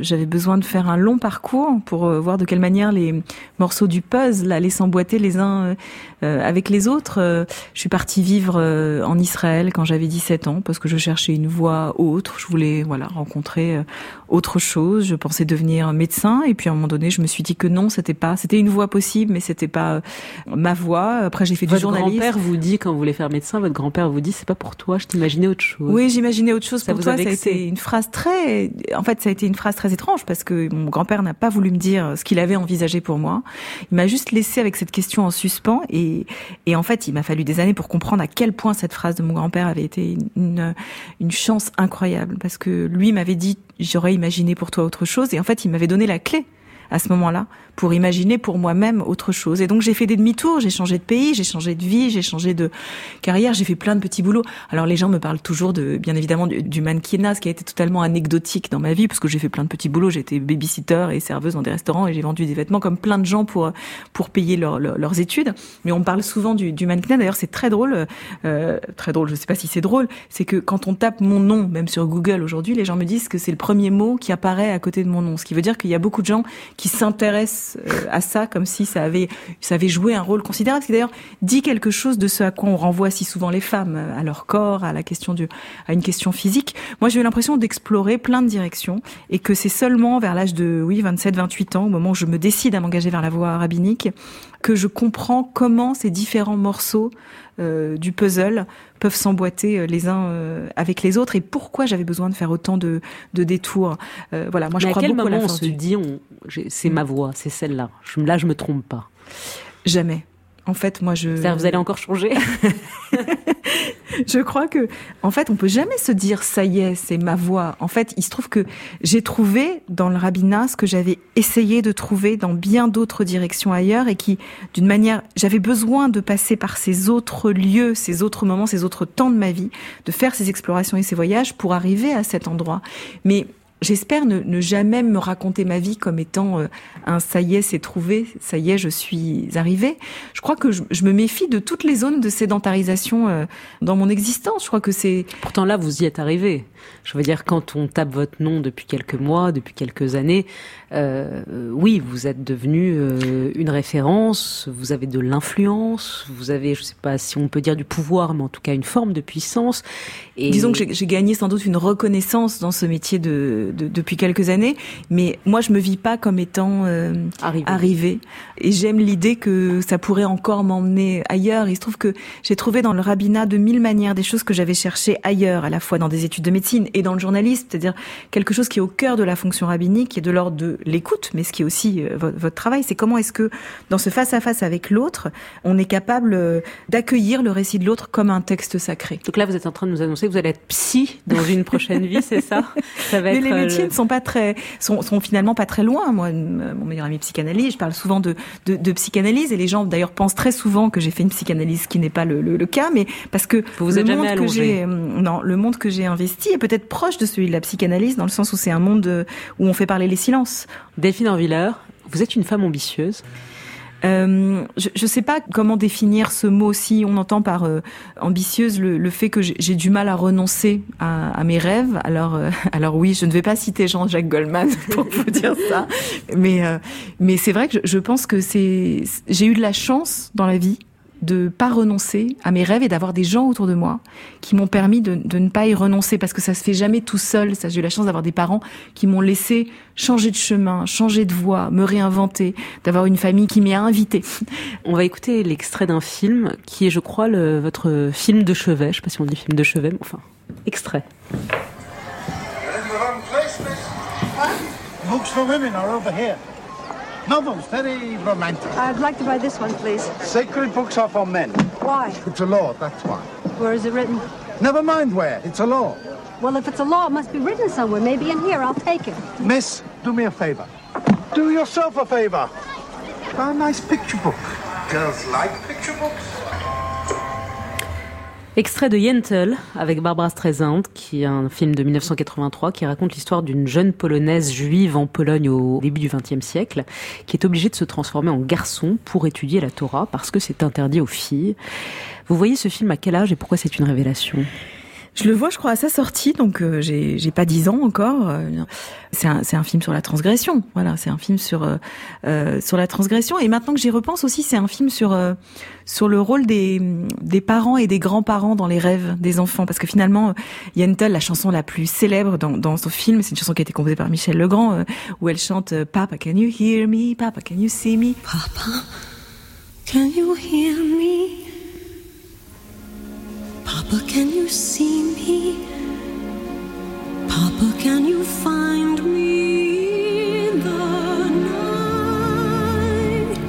j'avais besoin de faire un long parcours pour euh, voir de quelle manière les morceaux du puzzle allaient s'emboîter les uns euh, avec les autres. Euh, je suis partie vivre euh, en Israël quand j'avais 17 ans parce que je cherchais une voie autre. Je voulais voilà rencontrer euh, autre chose. Je pensais devenir médecin et puis à un moment donné, je me suis dit que non, c'était pas, c'était une voie possible, mais c'était pas ma voie. Après, j'ai fait votre du journalisme. Votre grand-père vous dit quand vous voulez faire médecin, votre grand-père vous dit c'est pas pour toi. Je autre chose. Oui, j'imaginais autre chose. Ça pour vous toi, a ça a été une phrase très, en fait, ça a été une phrase très étrange parce que mon grand-père n'a pas voulu me dire ce qu'il avait envisagé pour moi. Il m'a juste laissé avec cette question en suspens et, et en fait, il m'a fallu des années pour comprendre à quel point cette phrase de mon grand-père avait été une, une chance incroyable parce que lui m'avait dit j'aurais imaginé pour toi autre chose et en fait, il m'avait donné la clé à ce moment-là pour imaginer pour moi-même autre chose. Et donc j'ai fait des demi-tours, j'ai changé de pays, j'ai changé de vie, j'ai changé de carrière, j'ai fait plein de petits boulots. Alors les gens me parlent toujours de, bien évidemment, du, du mannequinat, ce qui a été totalement anecdotique dans ma vie, parce que j'ai fait plein de petits boulots. Été babysitter et serveuse dans des restaurants et j'ai vendu des vêtements comme plein de gens pour pour payer leur, leurs études. Mais on parle souvent du, du mannequinat. D'ailleurs, c'est très drôle, euh, très drôle. Je sais pas si c'est drôle. C'est que quand on tape mon nom, même sur Google aujourd'hui, les gens me disent que c'est le premier mot qui apparaît à côté de mon nom, ce qui veut dire qu'il y a beaucoup de gens qui s'intéressent à ça comme si ça avait ça avait joué un rôle considérable. Qui d'ailleurs dit quelque chose de ce à quoi on renvoie si souvent les femmes, à leur corps, à la question du, à une question physique. Moi, j'ai eu l'impression d'explorer plein de directions et que c'est seulement vers l'âge de oui 27, 28 ans, au moment où je me décide à m'engager vers la voie rabbinique, que je comprends comment ces différents morceaux euh, du puzzle peuvent s'emboîter les uns euh, avec les autres et pourquoi j'avais besoin de faire autant de, de détours. Euh, voilà, moi je crois à quel beaucoup moment à la on se dit on, c'est ma voix, c'est celle-là. Je, là, je me trompe pas. Jamais. En fait, moi je. C'est-à-dire, vous allez encore changer? Je crois que, en fait, on peut jamais se dire ça y est, c'est ma voix. En fait, il se trouve que j'ai trouvé dans le rabbinat ce que j'avais essayé de trouver dans bien d'autres directions ailleurs et qui, d'une manière, j'avais besoin de passer par ces autres lieux, ces autres moments, ces autres temps de ma vie, de faire ces explorations et ces voyages pour arriver à cet endroit. Mais j'espère ne, jamais me raconter ma vie comme étant euh, un ça y est, c'est trouvé, ça y est, je suis arrivé. Je crois que je, me méfie de toutes les zones de sédentarisation euh, dans mon existence. Je crois que c'est. Pourtant là, vous y êtes arrivé. Je veux dire, quand on tape votre nom depuis quelques mois, depuis quelques années, oui, vous êtes devenu euh, une référence, vous avez de l'influence, vous avez, je ne sais pas si on peut dire du pouvoir, mais en tout cas une forme de puissance. Et... Disons que j'ai gagné sans doute une reconnaissance dans ce métier de, depuis quelques années, mais moi je me vis pas comme étant euh, arrivé. Et j'aime l'idée que ça pourrait encore m'emmener ailleurs. Il se trouve que j'ai trouvé dans le rabbinat de mille manières des choses que j'avais cherchées ailleurs, à la fois dans des études de médecine et dans le journalisme, c'est-à-dire quelque chose qui est au cœur de la fonction rabbinique, qui est de l'ordre de l'écoute, mais ce qui est aussi euh, votre, travail, c'est comment est-ce que dans ce face-à-face avec l'autre, on est capable euh, d'accueillir le récit de l'autre comme un texte sacré. Donc là, vous êtes en train de nous annoncer que vous allez être psy dans une prochaine vie, c'est ça, ça va Mais les métiers euh, ne sont pas très, sont, sont finalement pas très loin. Moi, mon meilleur ami psychanalyse, je parle souvent de, de, de psychanalyse et les gens d'ailleurs pensent très souvent que j'ai fait une psychanalyse, ce qui n'est pas le, le, cas, mais parce que vous le monde que j'ai, non, le monde que j'ai investi peut-être proche de celui de la psychanalyse, dans le sens où c'est un monde où on fait parler les silences. Delphine Orviller, vous êtes une femme ambitieuse. Euh, je ne sais pas comment définir ce mot si on entend par euh, ambitieuse le, fait que j'ai du mal à renoncer à, mes rêves. Alors, alors oui, je ne vais pas citer Jean-Jacques Goldman pour vous dire ça, mais mais c'est vrai que je, je pense que j'ai eu de la chance dans la vie de pas renoncer à mes rêves et d'avoir des gens autour de moi qui m'ont permis de, ne pas y renoncer parce que ça se fait jamais tout seul. Ça, j'ai eu la chance d'avoir des parents qui m'ont laissé changer de chemin, changer de voie, me réinventer, d'avoir une famille qui m'y a invité. On va écouter l'extrait d'un film qui est, je crois, le, votre film de chevet. Je sais pas si on dit film de chevet, mais enfin, extrait. Books for women are over here. Novels, very romantic. I'd like to buy this one, please. Sacred books are for men. Why? It's a law, that's why. Where is it written? Never mind where, it's a law. Well, if it's a law, it must be written somewhere. Maybe in here, I'll take it. Miss, do me a favor. Do yourself a favor. Buy a nice picture book. Girls like picture books. Extrait de Yentl avec Barbara Streisand, qui est un film de 1983 qui raconte l'histoire d'une jeune polonaise juive en Pologne au début du XXe siècle, qui est obligée de se transformer en garçon pour étudier la Torah parce que c'est interdit aux filles. Vous voyez ce film à quel âge et pourquoi c'est une révélation? Je le vois, je crois, à sa sortie, donc euh, j'ai, pas dix ans encore. Euh, c'est un, un film sur la transgression. Voilà, c'est un film sur euh, euh, sur la transgression. Et maintenant que j'y repense aussi, c'est un film sur sur le rôle des des parents et des grands-parents dans les rêves des enfants, parce que finalement, Yentl, la chanson la plus célèbre dans dans ce film, c'est une chanson qui a été composée par Michel Legrand, où elle chante Papa, can you hear me? Papa, can you see me? Papa, can you hear me? Papa, can you see me? Papa, can you find me the night?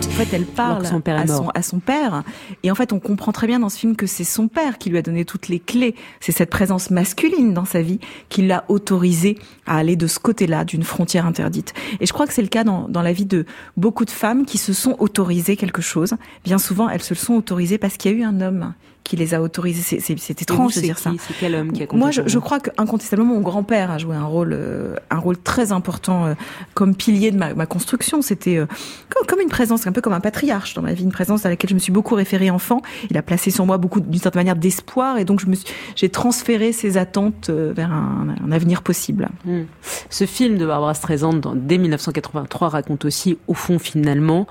En fait, elle parle son père à, son, à, son, père. Et en fait, on comprend très bien dans ce film que c'est son père qui lui a donné toutes les clés. C'est cette présence masculine dans sa vie qui l'a autorisé à aller de ce côté-là d'une frontière interdite. Et je crois que c'est le cas dans, dans la vie de beaucoup de femmes qui se sont autorisées quelque chose. Bien souvent, elles se le sont autorisées parce qu'il y a eu un homme qui les a autorisés. C'est étrange de dire ça. C'est quel homme qui a Moi, je, je crois qu'incontestablement, mon grand-père a joué un rôle, euh, un rôle très important euh, comme pilier de ma, ma construction. C'était euh, comme, comme, une présence, un peu comme un patriarche dans ma vie, une présence à laquelle je me suis beaucoup référée enfant. Il a placé sur moi beaucoup, d'une certaine manière, d'espoir, et donc je me j'ai transféré ses attentes vers un, un avenir possible. Hmm. Ce film de Barbara Streisand, dans, dès 1983, raconte aussi, au fond, finalement,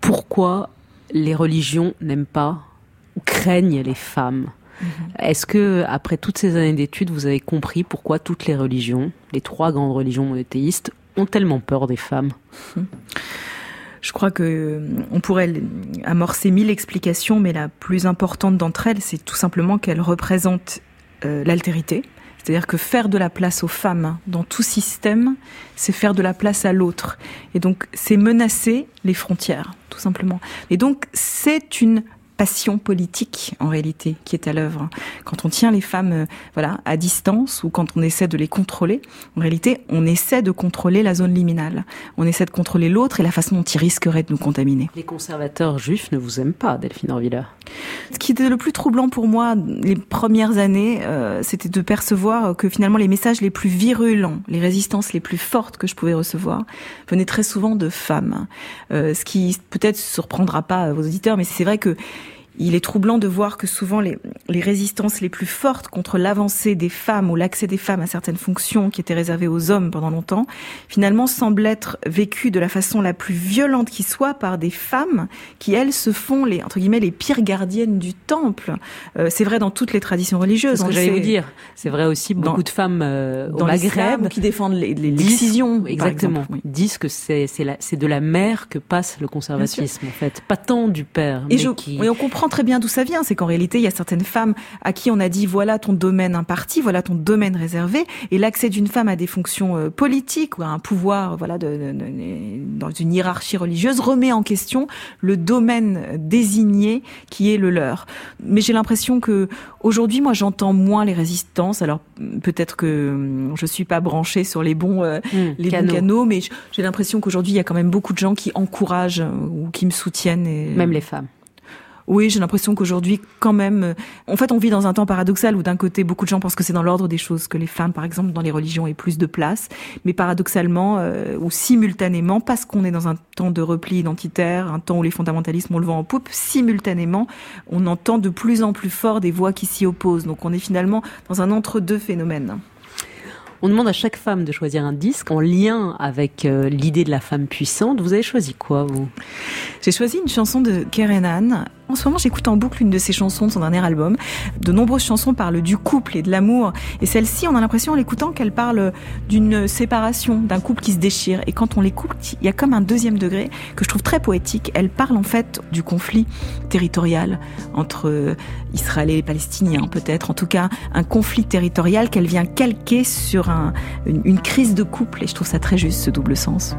pourquoi les religions n'aiment pas craignent les femmes. Mhm. Est-ce que, après toutes ces années d'études, vous avez compris pourquoi toutes les religions, les trois grandes religions monothéistes, ont tellement peur des femmes? Je crois que on pourrait amorcer mille explications, mais la plus importante d'entre elles, c'est tout simplement qu'elles représentent euh, l'altérité. C'est-à-dire que faire de la place aux femmes dans tout système, c'est faire de la place à l'autre. Et donc, c'est menacer les frontières, tout simplement. Et donc, c'est une passion politique en réalité qui est à l'œuvre. Quand on tient les femmes euh, voilà à distance ou quand on essaie de les contrôler, en réalité on essaie de contrôler la zone liminale. On essaie de contrôler l'autre et la façon dont il risquerait de nous contaminer. Les conservateurs juifs ne vous aiment pas, Delphine Orviller. Ce qui était le plus troublant pour moi les premières années, euh, c'était de percevoir que finalement les messages les plus virulents, les résistances les plus fortes que je pouvais recevoir venaient très souvent de femmes. Euh, ce qui peut-être surprendra pas vos auditeurs, mais c'est vrai que il est troublant de voir que souvent les, les résistances les plus fortes contre l'avancée des femmes ou l'accès des femmes à certaines fonctions qui étaient réservées aux hommes pendant longtemps, finalement semblent être vécues de la façon la plus violente qui soit par des femmes qui, elles, se font les, entre guillemets, les pires gardiennes du temple. Euh, c'est vrai dans toutes les traditions religieuses. C'est ce que j'allais vous dire. C'est vrai aussi beaucoup de femmes euh, au dans Maghreb qui défendent l'excision. Exactement. Exemple, oui. Disent que c'est c'est de la mère que passe le conservatisme en fait, pas tant du père. Et mais je, qui... oui, on comprend très bien d'où ça vient. C'est qu'en réalité, il y a certaines femmes à qui on a dit voilà ton domaine imparti, voilà ton domaine réservé, et l'accès d'une femme à des fonctions euh, politiques ou à un pouvoir, voilà, de, de, de, dans une hiérarchie religieuse remet en question le domaine désigné qui est le leur. Mais j'ai l'impression que aujourd'hui, moi, j'entends moins les résistances. Alors peut-être que hum, je suis pas branchée sur les bons, euh, Mmh, les canaux. bons canaux, mais j'ai l'impression qu'aujourd'hui, il y a quand même beaucoup de gens qui encouragent euh, ou qui me soutiennent. Et... Même les femmes. Oui, j'ai l'impression qu'aujourd'hui, quand même, euh, en fait, on vit dans un temps paradoxal où d'un côté, beaucoup de gens pensent que c'est dans l'ordre des choses que les femmes, par exemple, dans les religions, aient plus de place, mais paradoxalement euh, ou simultanément, parce qu'on est dans un temps de repli identitaire, un temps où les fondamentalismes ont le vent en poupe, simultanément, on entend de plus en plus fort des voix qui s'y opposent. Donc, on est finalement dans un entre-deux phénomène. On demande à chaque femme de choisir un disque en lien avec euh, l'idée de la femme puissante. Vous avez choisi quoi, vous? J'ai choisi une chanson de Keren En ce moment, j'écoute en boucle une de ses chansons de son dernier album. De nombreuses chansons parlent du couple et de l'amour. Et celle-ci, on a l'impression en l'écoutant qu'elle parle d'une séparation, d'un couple qui se déchire. Et quand on l'écoute, il y a comme un deuxième degré que je trouve très poétique. Elle parle en fait du conflit territorial entre Israël et les Palestiniens, peut-être. En tout cas, un conflit territorial qu'elle vient calquer sur un, une, une crise de couple. Et je trouve ça très juste, ce double sens.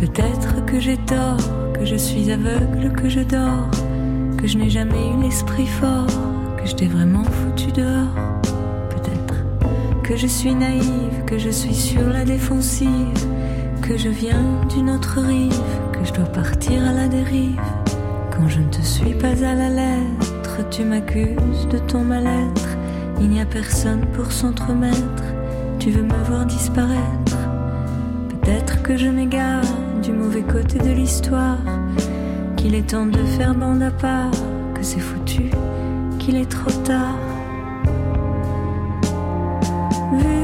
Peut-être que j'ai tort, que je suis aveugle, que je dors, que je n'ai jamais eu l'esprit fort, que je t'ai vraiment foutu dehors. Peut-être que je suis naïve, que je suis sur la défensive, que je viens d'une autre rive, que je dois partir à la dérive. Quand je ne te suis pas à la lettre, tu m'accuses de ton mal-être. Il n'y a personne pour s'entremettre, tu veux me voir disparaître. Peut-être que je m'égare du mauvais côté de l'histoire, qu'il est temps de faire bande à part, que c'est foutu, qu'il est trop tard. Vu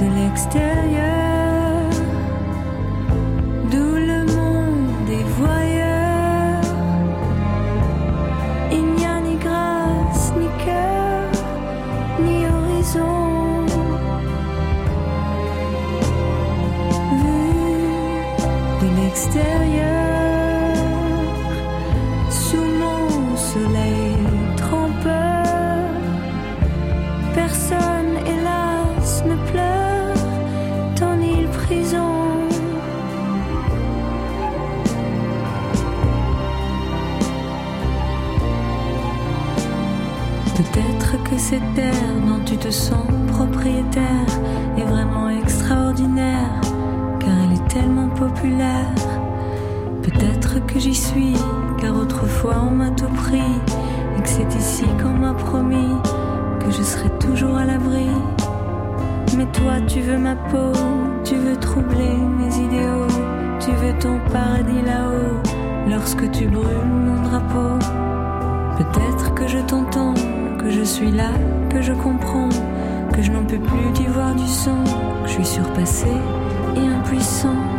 de l'extérieur, Peut-être que cette terre dont tu te sens propriétaire est vraiment extraordinaire car elle est tellement populaire. Peut-être que j'y suis, car autrefois on m'a tout pris, et que c'est ici qu'on m'a promis que je serai toujours à l'abri. Mais toi, tu veux ma peau, tu veux troubler mes idéaux, tu veux ton paradis là-haut, lorsque tu brûles mon drapeau. Peut-être que je t'entends, que je suis là, que je comprends, que je n'en peux plus d'y voir du sang, que je suis surpassé et impuissant.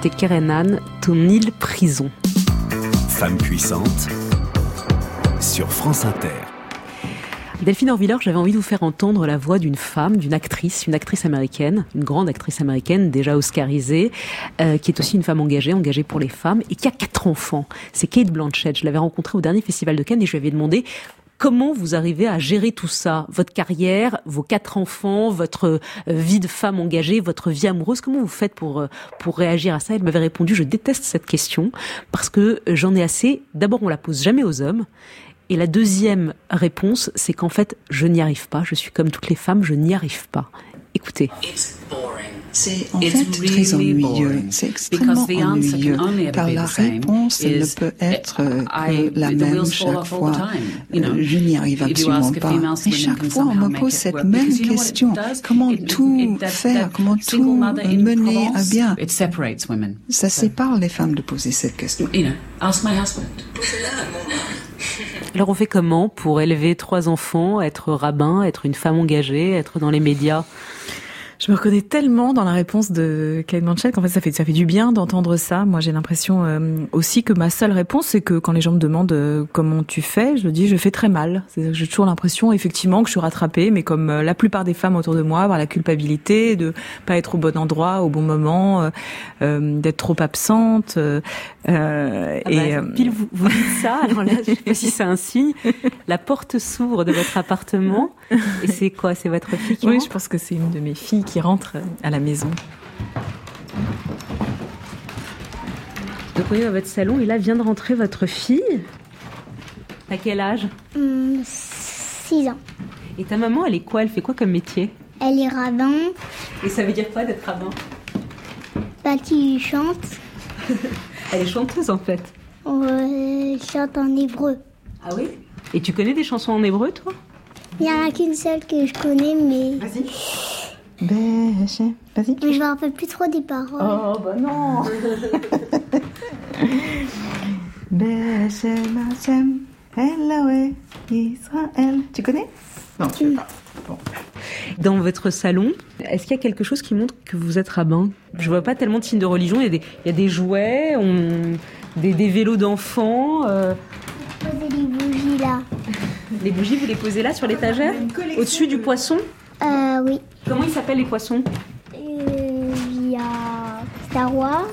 C'était Kerenan, ton île prison. Femme puissante sur France Inter. Delphine Orvilleur, j'avais envie de vous faire entendre la voix d'une femme, d'une actrice, une actrice américaine, une grande actrice américaine déjà oscarisée, euh, qui est aussi une femme engagée, engagée pour les femmes, et qui a quatre enfants. C'est Kate Blanchett. Je l'avais rencontrée au dernier festival de Cannes et je lui avais demandé Comment vous arrivez à gérer tout ça? Votre carrière, vos quatre enfants, votre euh, vie de femme engagée, votre vie amoureuse, comment vous faites pour, euh, pour réagir à ça? Elle m'avait répondu, je déteste cette question parce que j'en ai assez. D'abord, on la pose jamais aux hommes. Et la deuxième réponse, c'est qu'en fait, je n'y arrive pas. Je suis comme toutes les femmes, je n'y arrive pas. Écoutez. C'est en fait très ennuyeux. C'est extrêmement ennuyeux, car la réponse ne peut être que la même chaque fois. Je n'y arrive absolument pas. Et chaque fois, on me pose cette même question. Comment tout faire, comment tout mener à bien? Ça sépare les femmes de poser cette question. Alors on fait comment pour élever trois enfants, être rabbin, être une femme engagée, être dans les médias? Je me reconnais tellement dans la réponse de Kate Blanchett qu'en fait ça fait ça fait du bien d'entendre ça. Moi j'ai l'impression euh, aussi que ma seule réponse c'est que quand les gens me demandent euh, comment tu fais, je dis je fais très mal. J'ai toujours l'impression effectivement que je suis rattrapée, mais comme euh, la plupart des femmes autour de moi, avoir la culpabilité de pas être au bon endroit au bon moment, d'être trop absente. Ah bah, et pile vous, vous dites ça. Alors là je sais pas si c'est un signe. La porte s'ouvre de votre appartement et c'est quoi C'est votre fille qui Oui, je pense que c'est une de mes filles qui rentre à la maison. Donc on est dans votre salon et là vient de rentrer votre fille. À quel âge 6 hum, ans. Et ta maman, elle est quoi? Elle fait quoi comme métier? Elle est rabbin. Et ça veut dire quoi d'être rabbin? Bah qui chante. elle est chanteuse en fait. elle chante en hébreu. Ah oui? Et tu connais des chansons en hébreu toi? Il n'y en a qu'une seule que je connais mais... Vas-y. Vas-y. Mais je me rappelle plus trop des paroles. Oh, bah non Israël. Tu connais? Non, tu sais pas. Dans votre salon, est-ce qu'il y a quelque chose qui montre que vous êtes rabbin? Je vois pas tellement de signes de religion. Il y a des, il y a des jouets, on, des, des, vélos d'enfants. Euh... Posez les bougies là. Les bougies, vous les posez là sur l'étagère Au-dessus du poisson euh, oui. Comment ils s'appellent les poissons euh, Il y a Star Wars,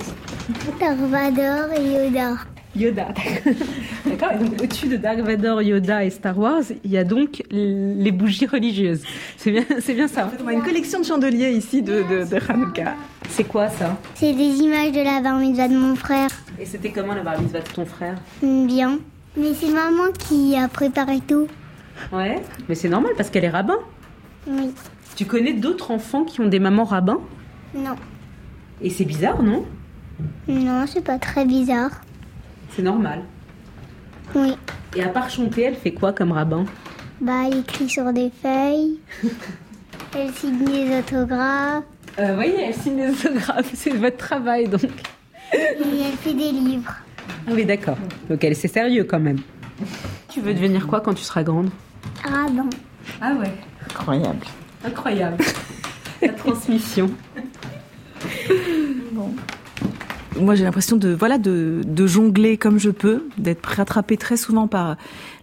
Dark Vador et Yoda. Yoda, d'accord. Et donc au-dessus de Dark Vador, Yoda et Star Wars, il y a donc les bougies religieuses. C'est bien, c'est bien ça. En fait, on a une collection de chandeliers ici de, de, de Hanukkah. C'est quoi ça? C'est des images de la bar mitzvah de mon frère. Et c'était comment la bar mitzvah de ton frère? Bien. Mais c'est maman qui a préparé tout. Ouais, mais c'est normal parce qu'elle est rabbin. Oui. Tu connais d'autres enfants qui ont des mamans rabbins? Non. Et c'est bizarre, non? Non, c'est pas très bizarre. C'est normal. Oui. Et à part chanter, elle fait quoi comme rabbin? Bah, elle écrit sur des feuilles. elle signe des autographes. Euh, oui, elle signe des autographes. C'est votre travail, donc. Et elle fait des livres. Ah oui, d'accord. Donc elle, c'est sérieux quand même. Tu veux devenir quoi quand tu seras grande? Rabbin. Ah ouais. Incroyable. Incroyable. La transmission. Bon. Moi, j'ai l'impression de voilà de, de, jongler comme je peux, d'être rattrapée très souvent par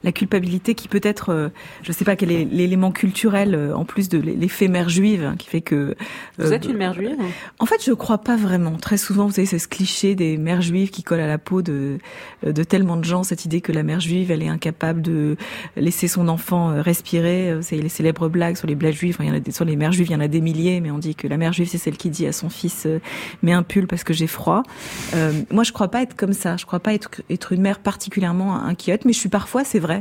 la culpabilité qui peut être, euh, je sais pas quel est l'élément culturel euh, en plus de l'effet mère juive hein, qui fait que. Vous euh, êtes une mère juive En fait, je crois pas vraiment. Très souvent, vous savez, c'est ce cliché des mères juives qui collent à la peau de de tellement de gens cette idée que la mère juive, elle est incapable de laisser son enfant respirer. C'est les célèbres blagues sur les blagues juives. Enfin, il y en a des, sur les mères juives, il y en a des milliers, mais on dit que la mère juive, c'est celle qui dit à son fils mets un pull parce que j'ai froid. Euh, moi, je crois pas être comme ça. Je crois pas être, être une mère particulièrement inquiète, mais je suis parfois, c'est vrai,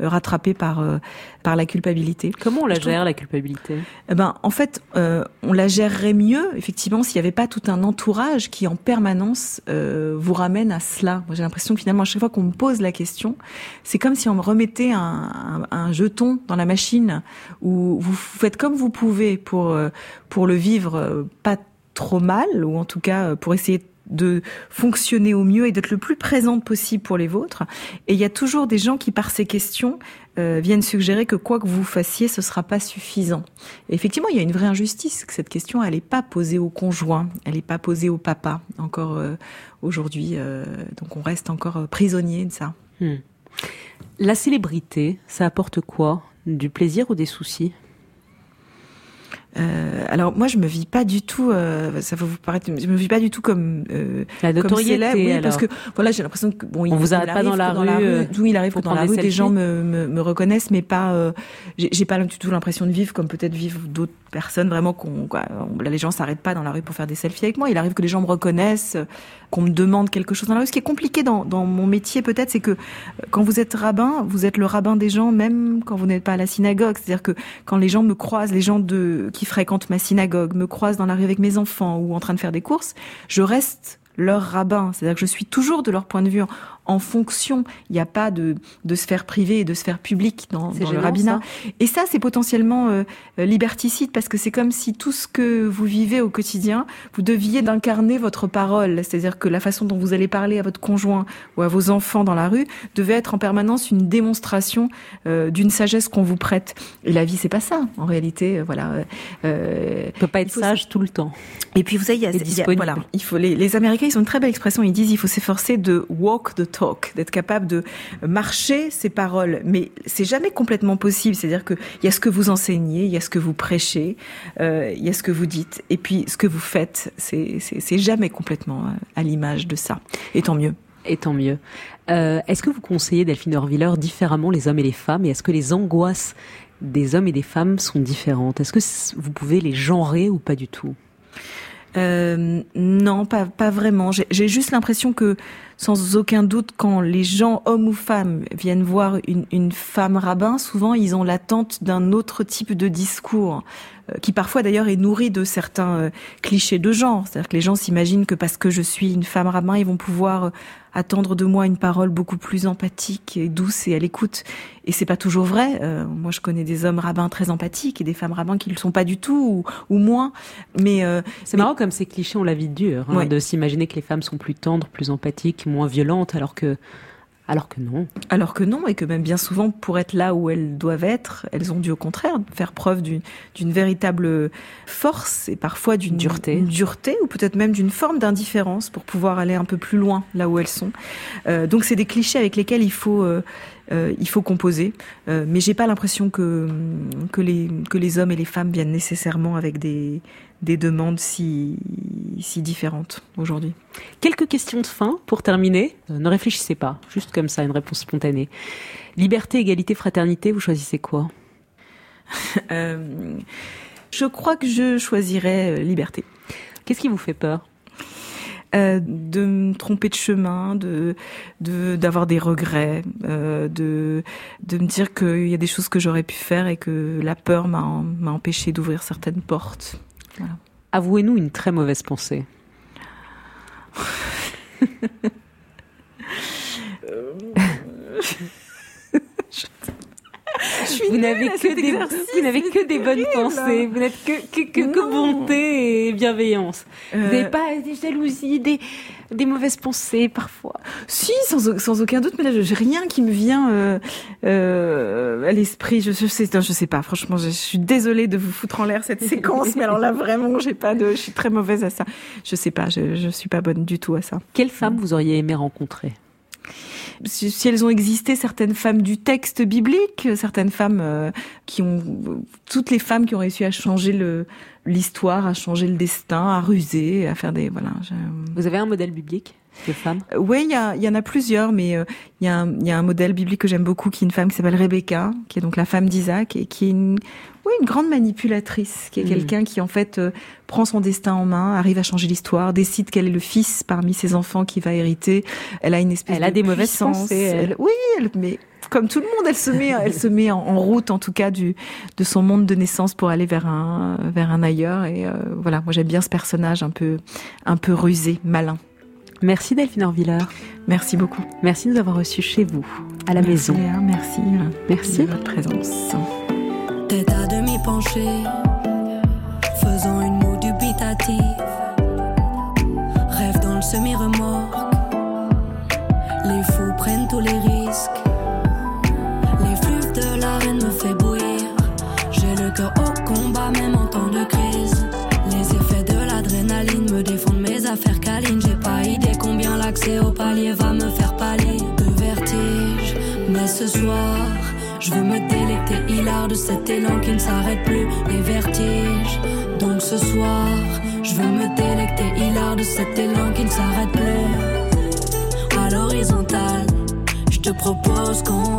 euh, rattrapée par euh, par la culpabilité. Comment on la gère la culpabilité? Eh Ben, en fait, euh, on la gérerait mieux, effectivement, s'il n'y avait pas tout un entourage qui, en permanence, euh, vous ramène à cela. Moi, j'ai l'impression que finalement, à chaque fois qu'on me pose la question, c'est comme si on me remettait un, un, un, jeton dans la machine où vous faites comme vous pouvez pour pour le vivre pas trop mal, ou en tout cas pour essayer de fonctionner au mieux et d'être le plus présente possible pour les vôtres. Et il y a toujours des gens qui, par ces questions, euh, viennent suggérer que quoi que vous fassiez, ce sera pas suffisant. Effectivement, il y a une vraie injustice. Que cette question, elle n'est pas posée au conjoint, elle n'est pas posée au papa encore euh, aujourd'hui. Euh, donc on reste encore prisonnier de ça. Hmm. La célébrité, ça apporte quoi? Du plaisir ou des soucis? Euh, alors moi je me vis pas du tout, euh, ça va vous paraître, je me vis pas du tout comme euh, la notoriété, comme oui, parce que voilà j'ai l'impression que bon, on il, vous arrête pas dans la, rue, euh, il arrive que dans la rue des gens me, me, me, reconnaissent, mais pas, euh, j'ai pas du tout l'impression de vivre comme peut-être vivent d'autres personnes vraiment qu'on, les gens s'arrêtent pas dans la rue pour faire des selfies avec moi. Il arrive que les gens me reconnaissent, qu'on me demande quelque chose dans la rue. Ce qui est compliqué dans, dans mon métier peut-être, c'est que quand vous êtes rabbin, vous êtes le rabbin des gens, même quand vous n'êtes pas à la synagogue. C'est-à-dire que quand les gens me croisent, les gens de qui fréquentent ma synagogue, me croisent dans la rue avec mes enfants ou en train de faire des courses, je reste leur rabbin. C'est-à-dire que je suis toujours de leur point de vue en fonction. Il n'y a pas de, de sphère privée et de sphère publique dans, le rabbinat. Et ça, c'est potentiellement euh, liberticide parce que c'est comme si tout ce que vous vivez au quotidien, vous deviez d'incarner votre parole. C'est-à-dire que la façon dont vous allez parler à votre conjoint ou à vos enfants dans la rue devait être en permanence une démonstration euh, d'une sagesse qu'on vous prête. Et la vie, c'est pas ça. En réalité, euh, voilà. Euh, peut pas être sage tout le temps. Et puis vous savez, il y a, il y a voilà, il faut les, les Américains, ils ont une très belle expression. Ils disent, il faut s'efforcer de walk the d'être capable de marcher ses paroles. Mais c'est jamais complètement possible. C'est-à-dire qu'il y a ce que vous enseignez, il y a ce que vous prêchez, euh, il y a ce que vous dites, et puis ce que vous faites. C'est jamais complètement euh, à l'image de ça. Et tant mieux. Et tant mieux. Euh, est-ce que vous conseillez, Delphine Orviller, différemment les hommes et les femmes? Et est-ce que les angoisses des hommes et des femmes sont différentes? Est-ce que vous pouvez les genrer ou pas du tout? Euh, non, pas, pas vraiment. J'ai juste l'impression que, sans aucun doute, quand les gens, hommes ou femmes, viennent voir une, une femme rabbin, souvent ils ont l'attente d'un autre type de discours, euh, qui parfois d'ailleurs est nourri de certains euh, clichés de genre. C'est-à-dire que les gens s'imaginent que parce que je suis une femme rabbin, ils vont pouvoir attendre de moi une parole beaucoup plus empathique et douce et à l'écoute. Et c'est pas toujours vrai. Euh, moi, je connais des hommes rabbins très empathiques et des femmes rabbins qui ne le sont pas du tout ou, ou moins. Mais euh, c'est marrant comme ces clichés ont la vie dure hein, de s'imaginer que les femmes sont plus tendres, plus empathiques, moins violentes, alors que alors que non. Alors que non, et que même bien souvent, pour être là où elles doivent être, elles ont dû au contraire faire preuve d'une véritable force et parfois d'une dureté. dureté ou peut-être même d'une forme d'indifférence pour pouvoir aller un peu plus loin là où elles sont. Euh, donc c'est des clichés avec lesquels il faut euh, euh, il faut composer. Euh, mais j'ai pas l'impression que que les que les hommes et les femmes viennent nécessairement avec des des demandes si si différentes aujourd'hui. Quelques questions de fin pour terminer. Euh, ne réfléchissez pas, juste comme ça, une réponse spontanée. Liberté, égalité, fraternité, vous choisissez quoi? Euh, Je crois que je choisirais liberté. Qu'est-ce qui vous fait peur? Euh, de me tromper de chemin, de d'avoir des regrets, euh, de de me dire qu'il y a des choses que j'aurais pu faire et que la peur m'a m'a empêché d'ouvrir certaines portes. Avouez-nous une très mauvaise pensée. vous n'avez que des vous n'avez que des bonnes pensées, vous n'êtes que que, que, bonté et bienveillance. Vous n'avez euh. pas des jalousies, des des mauvaises pensées parfois. Si, sans, sans aucun doute, mais là j'ai rien qui me vient euh, euh, à l'esprit. Je, je sais, je sais pas. Franchement, je, suis désolée de vous foutre en l'air cette séquence, mais alors là vraiment, j'ai pas de, je suis très mauvaise à ça. Je sais pas, je, je suis pas bonne du tout à ça. Quelle femme vous auriez aimé rencontrer? Si elles ont existé, certaines femmes du texte biblique, certaines femmes euh, qui ont, toutes les femmes qui ont réussi à changer le l'histoire, à changer le destin, à ruser, à faire des voilà. Vous avez un modèle biblique de femme? Euh, Oui, il y, a, y en a plusieurs, mais euh, il y, a un, y a un modèle biblique que j'aime beaucoup, qui est une femme qui s'appelle Rebecca, qui est donc la femme d'Isaac et qui est une oui, une grande manipulatrice, qui est mm. quelqu'un qui en fait euh, prend son destin en main, arrive à changer l'histoire, décide quel est le fils parmi ses enfants qui va hériter. Elle a une espèce elle a des mauvaises pensées. oui, mais comme tout le monde, elle se met, elle se met en, route, en tout cas, du de son monde de naissance pour aller vers un vers un ailleurs. Et euh, voilà, moi j'aime bien ce personnage un peu un peu rusé, malin. Merci Delphine Orviller. Merci beaucoup. Merci de nous avoir reçus chez vous, à la maison. merci. Merci de votre présence tête à demi penchée, faisant une moue dubitative. Rêve dans le semi-remorque, les fous prennent tous les risques. L'effluve de l'arène me fait bouillir, j'ai le cœur au combat même en temps de crise. Les effets de l'adrénaline me défendent mes affaires câlines, j'ai pas idée combien l'accès au palier Je veux me délecter hilar de cet élan qui ne s'arrête plus, les vertiges. Donc ce soir, je veux me délecter hilar de cet élan qui ne s'arrête plus. À l'horizontale, je te propose qu'on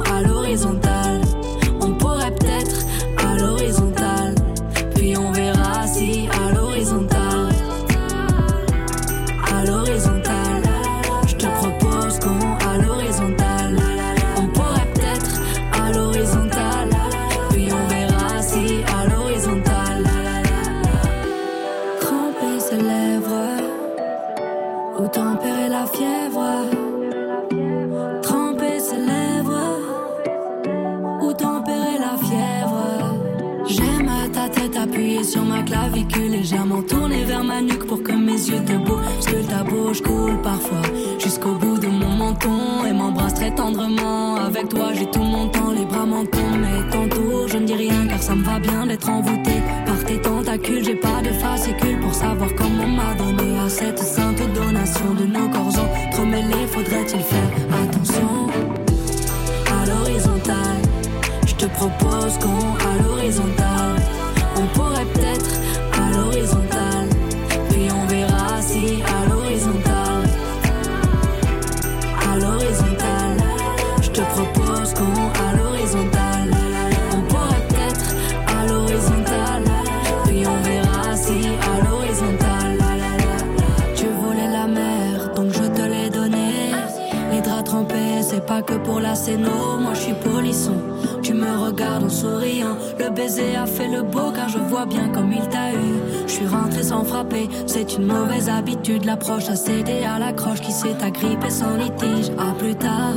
approche, a cédé à l'accroche qui s'est agrippée sans litige. À plus tard,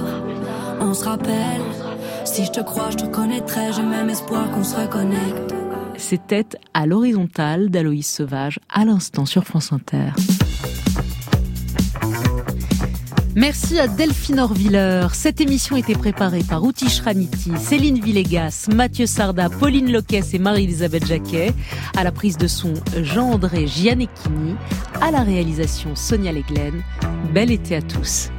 on se rappelle. Si je te crois, je te connaîtrai. J'ai même espoir qu'on se reconnecte. C'était à l'horizontale d'Aloïs Sauvage à l'instant sur France Inter. Merci à Delphine Orviller. Cette émission était préparée par Outich Raniti, Céline Villegas, Mathieu Sarda, Pauline Loquès et Marie-Elisabeth Jacquet. À la prise de son, Jean-André Gianecchini. À la réalisation, Sonia Leglen. Bel été à tous.